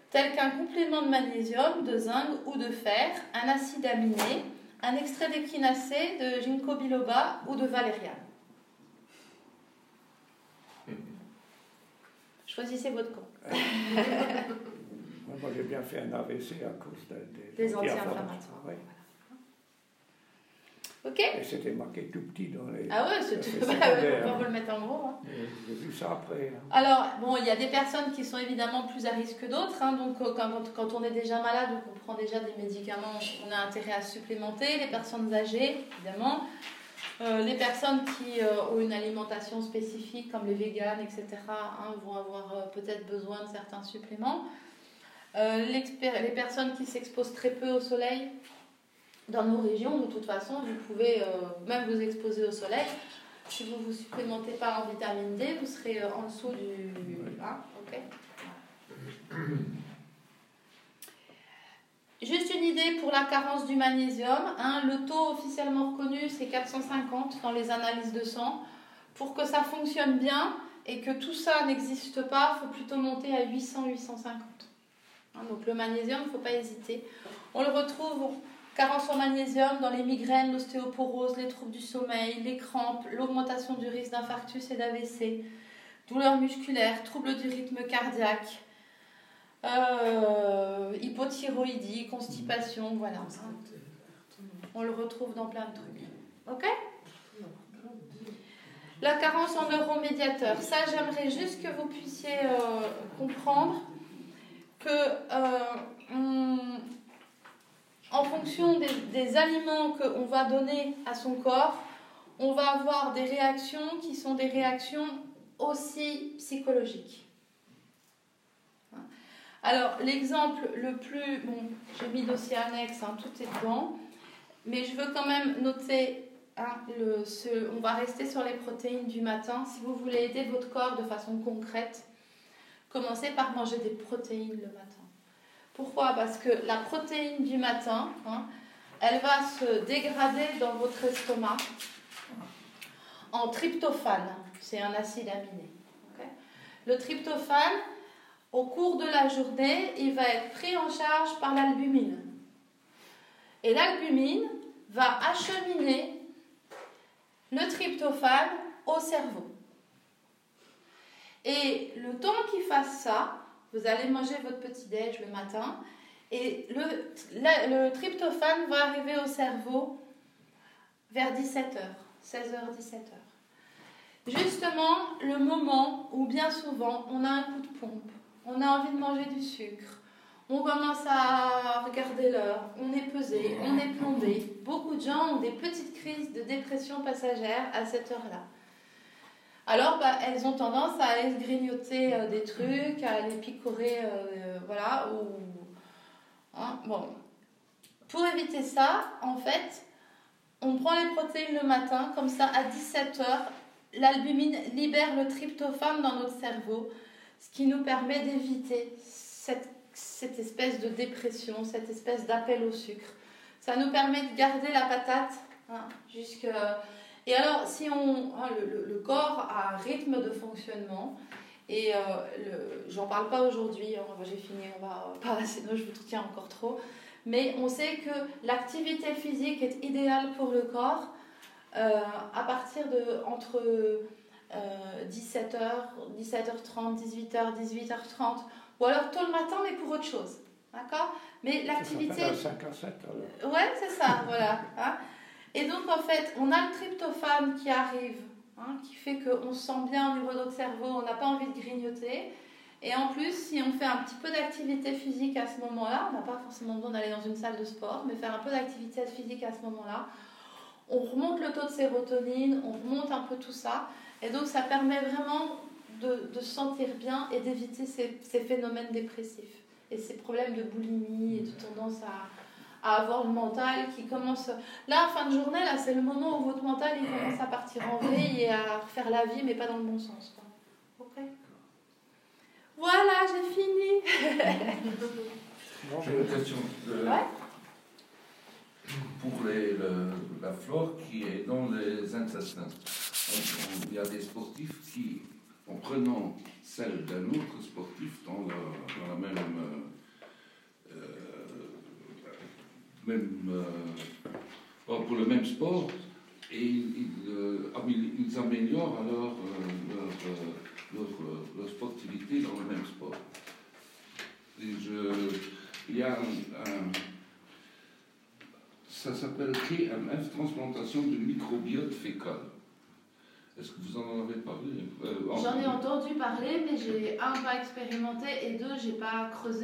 [SPEAKER 1] tel qu'un complément de magnésium, de zinc ou de fer, un acide aminé, un extrait d'équinacée, de ginkgo biloba ou de valériane. Choisissez votre camp.
[SPEAKER 6] Moi, j'ai bien fait un AVC à cause
[SPEAKER 1] des, des anti-inflammatoires. Ok
[SPEAKER 6] Et c'était marqué tout petit dans les.
[SPEAKER 1] Ah ouais, c'est tout. Bah, on peut le mettre en gros. Hein.
[SPEAKER 6] J'ai vu ça après. Hein.
[SPEAKER 1] Alors, bon, il y a des personnes qui sont évidemment plus à risque que d'autres. Hein, donc, euh, quand, quand, on est déjà malade ou qu'on prend déjà des médicaments, on a intérêt à supplémenter. Les personnes âgées, évidemment. Euh, les personnes qui euh, ont une alimentation spécifique, comme les véganes, etc., hein, vont avoir peut-être besoin de certains suppléments. les personnes qui s'exposent très peu au soleil, dans nos régions, de toute façon, vous pouvez euh, même vous exposer au soleil. Si vous ne vous supplémentez pas en vitamine D, vous serez euh, en dessous du. Hein, Juste une idée pour la carence du magnésium. Hein, le taux officiellement reconnu, c'est 450 dans les analyses de sang. Pour que ça fonctionne bien et que tout ça n'existe pas, il faut plutôt monter à 800-850. Hein, donc le magnésium, il ne faut pas hésiter. On le retrouve Carence en magnésium dans les migraines, l'ostéoporose, les troubles du sommeil, les crampes, l'augmentation du risque d'infarctus et d'AVC, douleurs musculaires, troubles du rythme cardiaque, euh, hypothyroïdie, constipation, voilà. On le retrouve dans plein de trucs. Ok La carence en neuromédiateurs. Ça, j'aimerais juste que vous puissiez euh, comprendre que euh, en fonction des, aliments qu'on va donner à son corps, on va avoir des réactions qui sont des réactions aussi psychologiques. Alors, l'exemple le plus. Bon, j'ai mis dossier annexe, hein, tout est dedans. Mais je veux quand même noter. Hein, on va rester sur les protéines du matin. Si vous voulez aider votre corps de façon concrète, commencez par manger des protéines le matin. Pourquoi? Parce que la protéine du matin, hein, elle va se dégrader dans votre estomac en tryptophane. C'est un acide aminé. Le tryptophane, au cours de la journée, il va être pris en charge par l'albumine. Et l'albumine va acheminer le tryptophane au cerveau. Et le temps qu'il fasse ça, vous allez manger votre petit-déj le matin et le, le, tryptophane va arriver au cerveau vers 17h, 16h, 17h. Justement, le moment où bien souvent on a un coup de pompe, on a envie de manger du sucre, on commence à regarder l'heure, on est pesé, on est plombé. Beaucoup de gens ont des petites crises de dépression passagère à cette heure-là alors bah, elles ont tendance à aller grignoter euh, des trucs, à aller picorer, euh, voilà, ou... Hein, bon. Pour éviter ça, en fait, on prend les protéines le matin, comme ça, à 17h, l'albumine libère le tryptophane dans notre cerveau, ce qui nous permet d'éviter cette, cette espèce de dépression, cette espèce d'appel au sucre. Ça nous permet de garder la patate hein, jusqu'à et alors, si on, hein, le, corps a un rythme de fonctionnement, et euh, j'en parle pas aujourd'hui, hein, j'ai fini, on va pas, sinon je vous tiens encore trop, mais on sait que l'activité physique est idéale pour le corps euh, à partir de entre 17h, 17h30, 18h, 18h30, ou alors tôt le matin, mais pour autre chose. D'accord? Mais l'activité.
[SPEAKER 6] 5 h 7
[SPEAKER 1] Ouais, c'est ça, voilà. Hein et donc, en fait, on a le tryptophane qui arrive, hein, qui fait qu'on se sent bien au niveau de notre cerveau, on n'a pas envie de grignoter. Et en plus, si on fait un petit peu d'activité physique à ce moment-là, on n'a pas forcément besoin d'aller dans une salle de sport, mais faire un peu d'activité physique à ce moment-là, on remonte le taux de sérotonine, on remonte un peu tout ça. Et donc, ça permet vraiment de, se sentir bien et d'éviter ces, ces phénomènes dépressifs. et ces problèmes de boulimie et de tendance à, à avoir le mental qui commence. Là, fin de journée, là, c'est le moment où votre mental il commence à partir en veille et à refaire la vie, mais pas dans le bon sens. Quoi. Ok Voilà, j'ai fini.
[SPEAKER 3] J'ai une question. Euh,
[SPEAKER 1] Ouais.
[SPEAKER 3] Pour les, le- la flore qui est dans les intestins, il y a des sportifs qui, en prenant celle d'un autre sportif dans, le- dans la même, euh, euh, même euh, pour le même sport, et ils, ils, ils améliorent alors leur, leur, leur sportivité dans le même sport. Et je, il y a un, un- ça s'appelle TMF, transplantation de microbiote fécal. Est-ce que vous en avez parlé? Euh,
[SPEAKER 1] J'en ai entendu parler, mais j'ai un pas expérimenté et deux, j'ai pas creusé